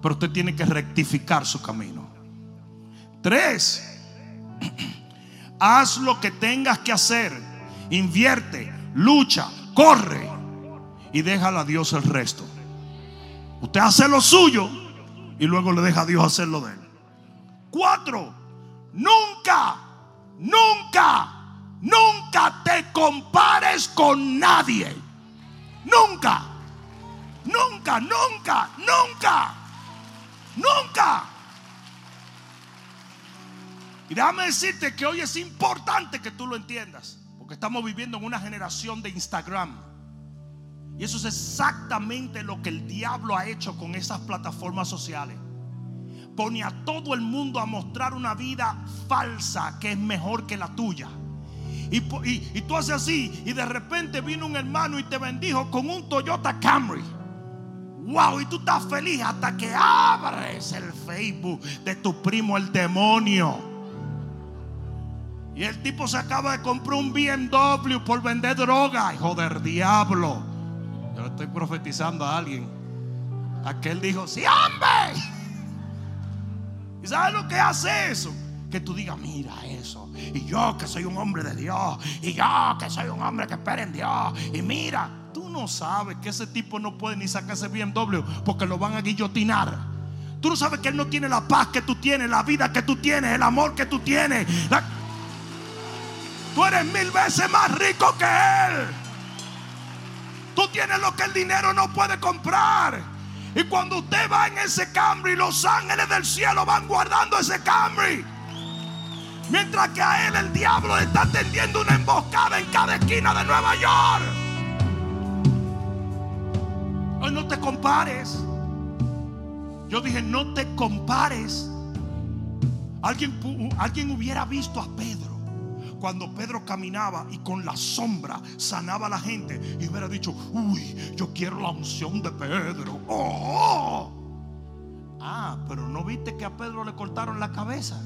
Pero usted tiene que rectificar su camino. Tres, haz lo que tengas que hacer. Invierte, lucha, corre y déjale a Dios el resto. Usted hace lo suyo y luego le deja a Dios hacer lo de él. Cuatro, nunca, nunca, nunca te compares con nadie. Nunca, nunca, nunca, nunca, nunca. Y déjame decirte que hoy es importante que tú lo entiendas, porque estamos viviendo en una generación de Instagram. Y eso es exactamente lo que el diablo ha hecho con esas plataformas sociales. Pone a todo el mundo a mostrar una vida falsa que es mejor que la tuya. Y, tú haces así y de repente vino un hermano y te bendijo con un Toyota Camry. Wow, y tú estás feliz hasta que abres el Facebook de tu primo el demonio. Y el tipo se acaba de comprar un BMW por vender droga, hijo del diablo. Yo estoy profetizando a alguien. Aquel dijo, sí, hombre. ¿Y sabes lo que hace eso? Que tú digas, mira eso. Y yo que soy un hombre de Dios. Y yo que soy un hombre que espera en Dios. Y mira, tú no sabes que ese tipo no puede ni sacarse bien doble porque lo van a guillotinar. Tú no sabes que él no tiene la paz que tú tienes, la vida que tú tienes, el amor que tú tienes. Tú eres mil veces más rico que él. Tú tienes lo que el dinero no puede comprar. Y cuando usted va en ese Camry, los ángeles del cielo van guardando ese Camry. Mientras que a él el diablo está tendiendo una emboscada en cada esquina de Nueva York. Hoy no te compares. Yo dije, no te compares. Alguien, alguien hubiera visto a Pedro cuando Pedro caminaba y con la sombra sanaba a la gente y hubiera dicho, uy, yo quiero la unción de Pedro. Oh. Ah, pero no viste que a Pedro le cortaron la cabeza.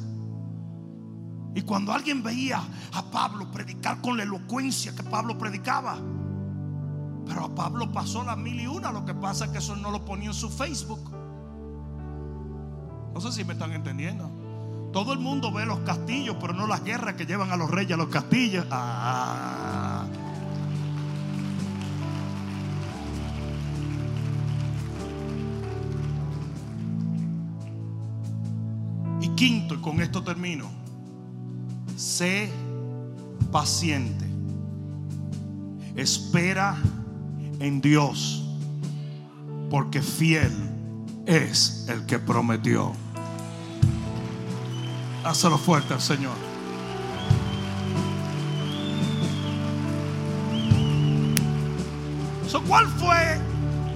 Y cuando alguien veía a Pablo predicar con la elocuencia que Pablo predicaba, pero a Pablo pasó la mil y una, lo que pasa es que eso no lo ponía en su Facebook. No sé si me están entendiendo. Todo el mundo ve los castillos, pero no las guerras que llevan a los reyes a los castillos. Ah. Y quinto, y con esto termino, sé paciente. Espera en Dios, porque fiel es el que prometió. Hazlo fuerte al Señor. ¿Cuál fue?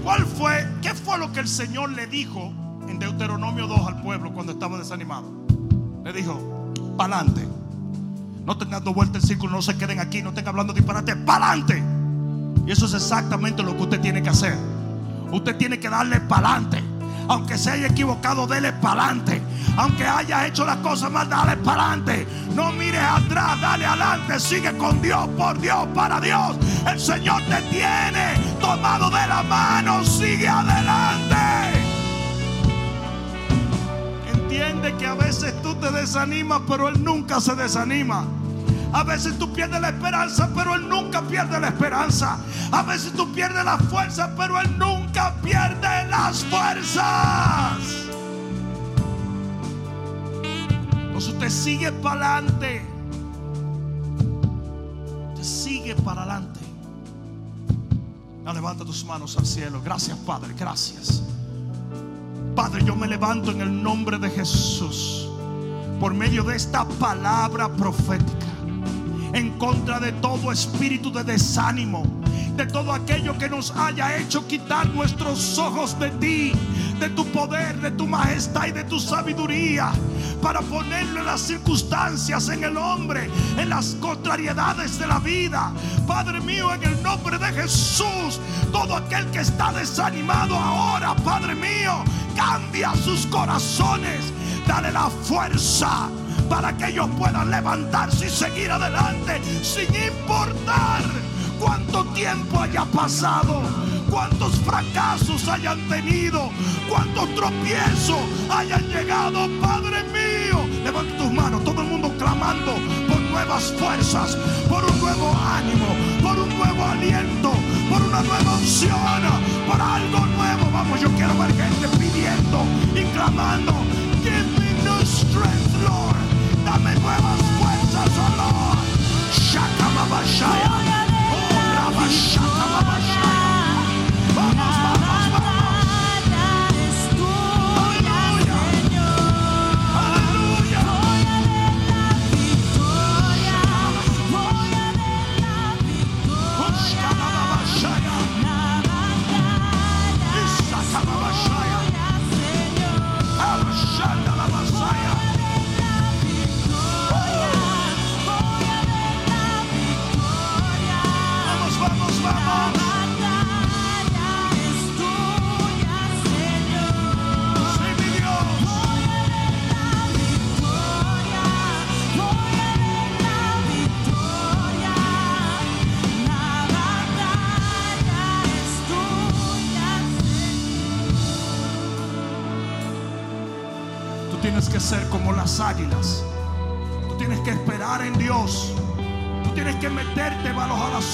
¿Cuál fue? ¿Qué fue lo que el Señor le dijo en Deuteronomio 2 al pueblo cuando estaba desanimado? Le dijo, pa'lante. No tengan dando vuelta el círculo, no se queden aquí, no estén hablando disparate, pa'lante. Y eso es exactamente lo que usted tiene que hacer. Usted tiene que darle pa'lante Aunque se haya equivocado, dele para adelante. Aunque haya hecho las cosas mal, dale para adelante. No mires atrás, dale adelante. Sigue con Dios, por Dios, para Dios. El Señor te tiene tomado de la mano. Sigue adelante. Entiende que a veces tú te desanimas, pero Él nunca se desanima. A veces tú pierdes la esperanza, pero Él nunca pierde la esperanza. A veces tú pierdes la fuerza, pero Él nunca pierde las fuerzas. Entonces usted sigue para adelante. Usted sigue para adelante. Levanta tus manos al cielo. Gracias, Padre. Gracias. Padre, yo me levanto en el nombre de Jesús por medio de esta palabra profética en contra de todo espíritu de desánimo, de todo aquello que nos haya hecho quitar nuestros ojos de ti, de tu poder, de tu majestad y de tu sabiduría, para ponerle las circunstancias en el hombre, en las contrariedades de la vida. Padre mío, en el nombre de Jesús, todo aquel que está desanimado ahora, Padre mío, cambia sus corazones, dale la fuerza para que ellos puedan levantarse y seguir adelante sin importar cuánto tiempo haya pasado, cuántos fracasos hayan tenido, cuántos tropiezos hayan llegado, Padre mío. Levanta tus manos, todo el mundo clamando por nuevas fuerzas, por un nuevo ánimo, por un nuevo aliento, por una nueva opción, por algo nuevo. Vamos, yo quiero ver gente pidiendo y clamando. Give me strength, Lord. Dame nuevas fuerzas, oh Lord. Shakamabashaya. Oh, Rabashakamabashaya.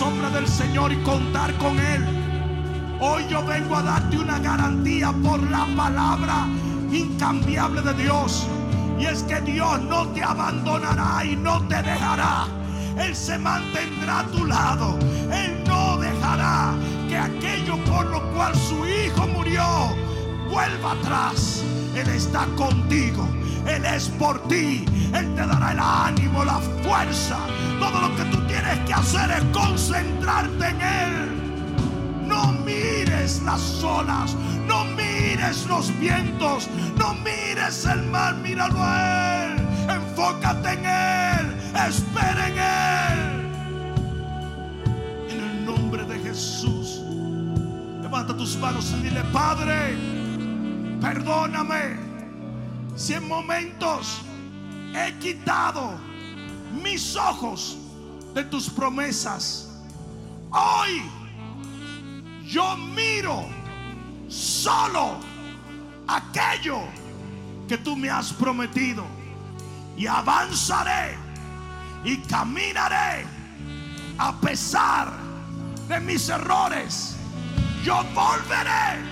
Sombra del Señor y contar con Él. Hoy yo vengo a darte una garantía por la palabra incambiable de Dios. Y es que Dios no te abandonará y no te dejará. Él se mantendrá a tu lado. Él no dejará que aquello por lo cual su Hijo murió vuelva atrás. Él está contigo. Él es por ti. Él te dará el ánimo, la fuerza. Todo lo que tú tienes que hacer es concentrarte en Él. No mires las olas, no mires los vientos, no mires el mar, míralo a Él. Enfócate en Él, espera en Él. En el nombre de Jesús, levanta tus manos y dile, Padre, perdóname si en momentos he quitado mis ojos de tus promesas. Hoy yo miro solo aquello que tú me has prometido y avanzaré y caminaré a pesar de mis errores. Yo volveré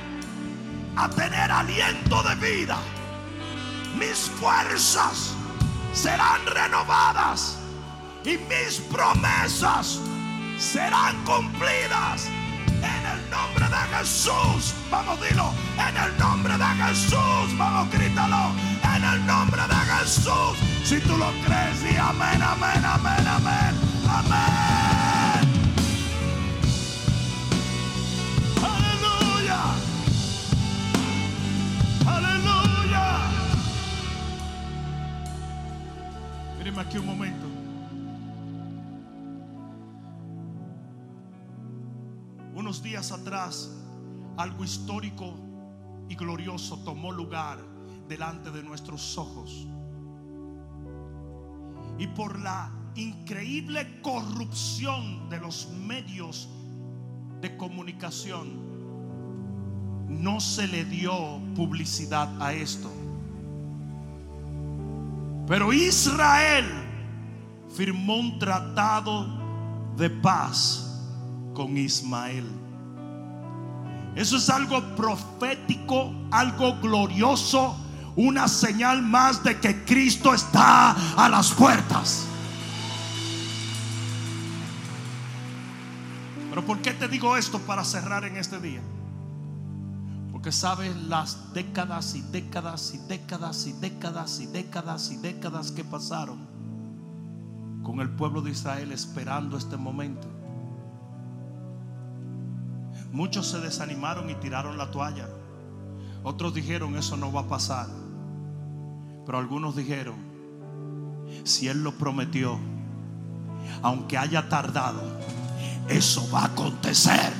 a tener aliento de vida. Mis fuerzas serán renovadas y mis promesas serán cumplidas. En el nombre de Jesús, vamos, dilo. En el nombre de Jesús, vamos, grítalo. En el nombre de Jesús. Si tú lo crees, di amén, amén, amén, amén, amén. Aquí un momento. Unos días atrás, algo histórico y glorioso tomó lugar delante de nuestros ojos. Y por la increíble corrupción de los medios de comunicación, no se le dio publicidad a esto. Pero Israel firmó un tratado de paz con Ismael. Eso es algo profético, algo glorioso, una señal más de que Cristo está a las puertas. Pero ¿por qué te digo esto para cerrar en este día? Porque sabes las décadas y décadas y décadas y décadas y décadas y décadas que pasaron con el pueblo de Israel esperando este momento. Muchos se desanimaron y tiraron la toalla. Otros dijeron, eso no va a pasar. Pero algunos dijeron, si Él lo prometió, aunque haya tardado, eso va a acontecer.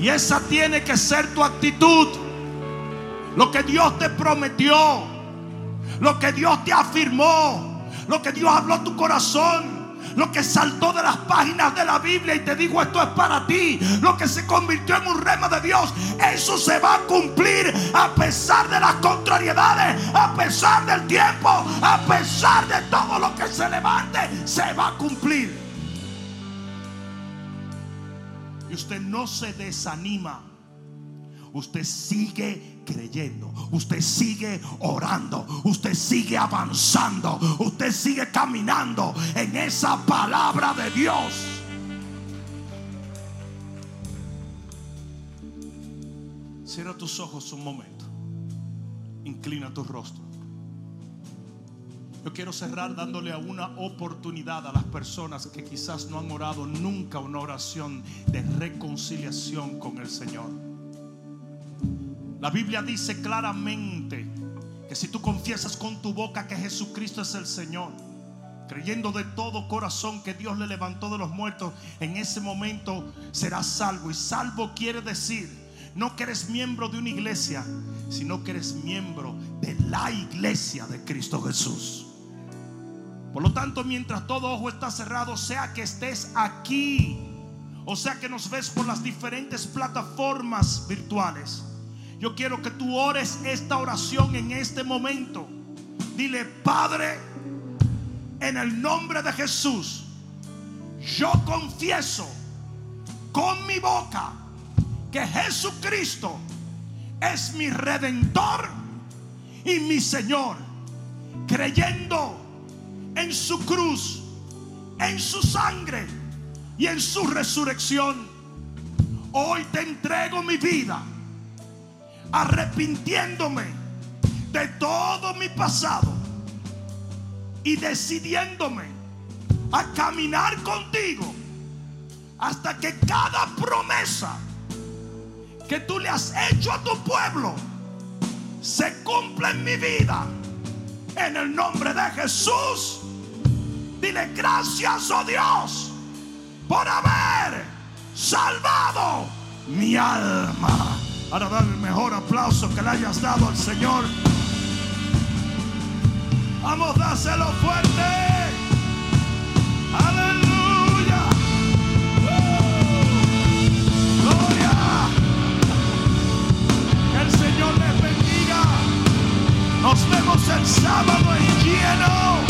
Y esa tiene que ser tu actitud. Lo que Dios te prometió. Lo que Dios te afirmó. Lo que Dios habló a tu corazón. Lo que saltó de las páginas de la Biblia y te dijo esto es para ti. Lo que se convirtió en un rema de Dios. Eso se va a cumplir a pesar de las contrariedades. A pesar del tiempo. A pesar de todo lo que se levante. Se va a cumplir y usted no se desanima. Usted sigue creyendo, usted sigue orando, usted sigue avanzando, usted sigue caminando en esa palabra de Dios. Cierra tus ojos un momento. Inclina tu rostro. Yo quiero cerrar dándole una oportunidad a las personas que quizás no han orado nunca una oración de reconciliación con el Señor. La Biblia dice claramente que si tú confiesas con tu boca que Jesucristo es el Señor, creyendo de todo corazón que Dios le levantó de los muertos, en ese momento serás salvo. Y salvo quiere decir no que eres miembro de una iglesia, sino que eres miembro de la iglesia de Cristo Jesús. Por lo tanto, mientras todo ojo está cerrado, sea que estés aquí, o sea que nos ves por las diferentes plataformas virtuales, yo quiero que tú ores esta oración en este momento. Dile, Padre, en el nombre de Jesús, yo confieso con mi boca que Jesucristo es mi redentor y mi Señor, creyendo en su cruz, en su sangre y en su resurrección. Hoy te entrego mi vida, arrepintiéndome de todo mi pasado y decidiéndome a caminar contigo hasta que cada promesa que tú le has hecho a tu pueblo se cumpla en mi vida. En el nombre de Jesús. Dile gracias, oh Dios, por haber salvado mi alma. Ahora dale el mejor aplauso que le hayas dado al Señor. Vamos, dáselo fuerte. Aleluya. Gloria. Que el Señor les bendiga. Nos vemos el sábado en lleno.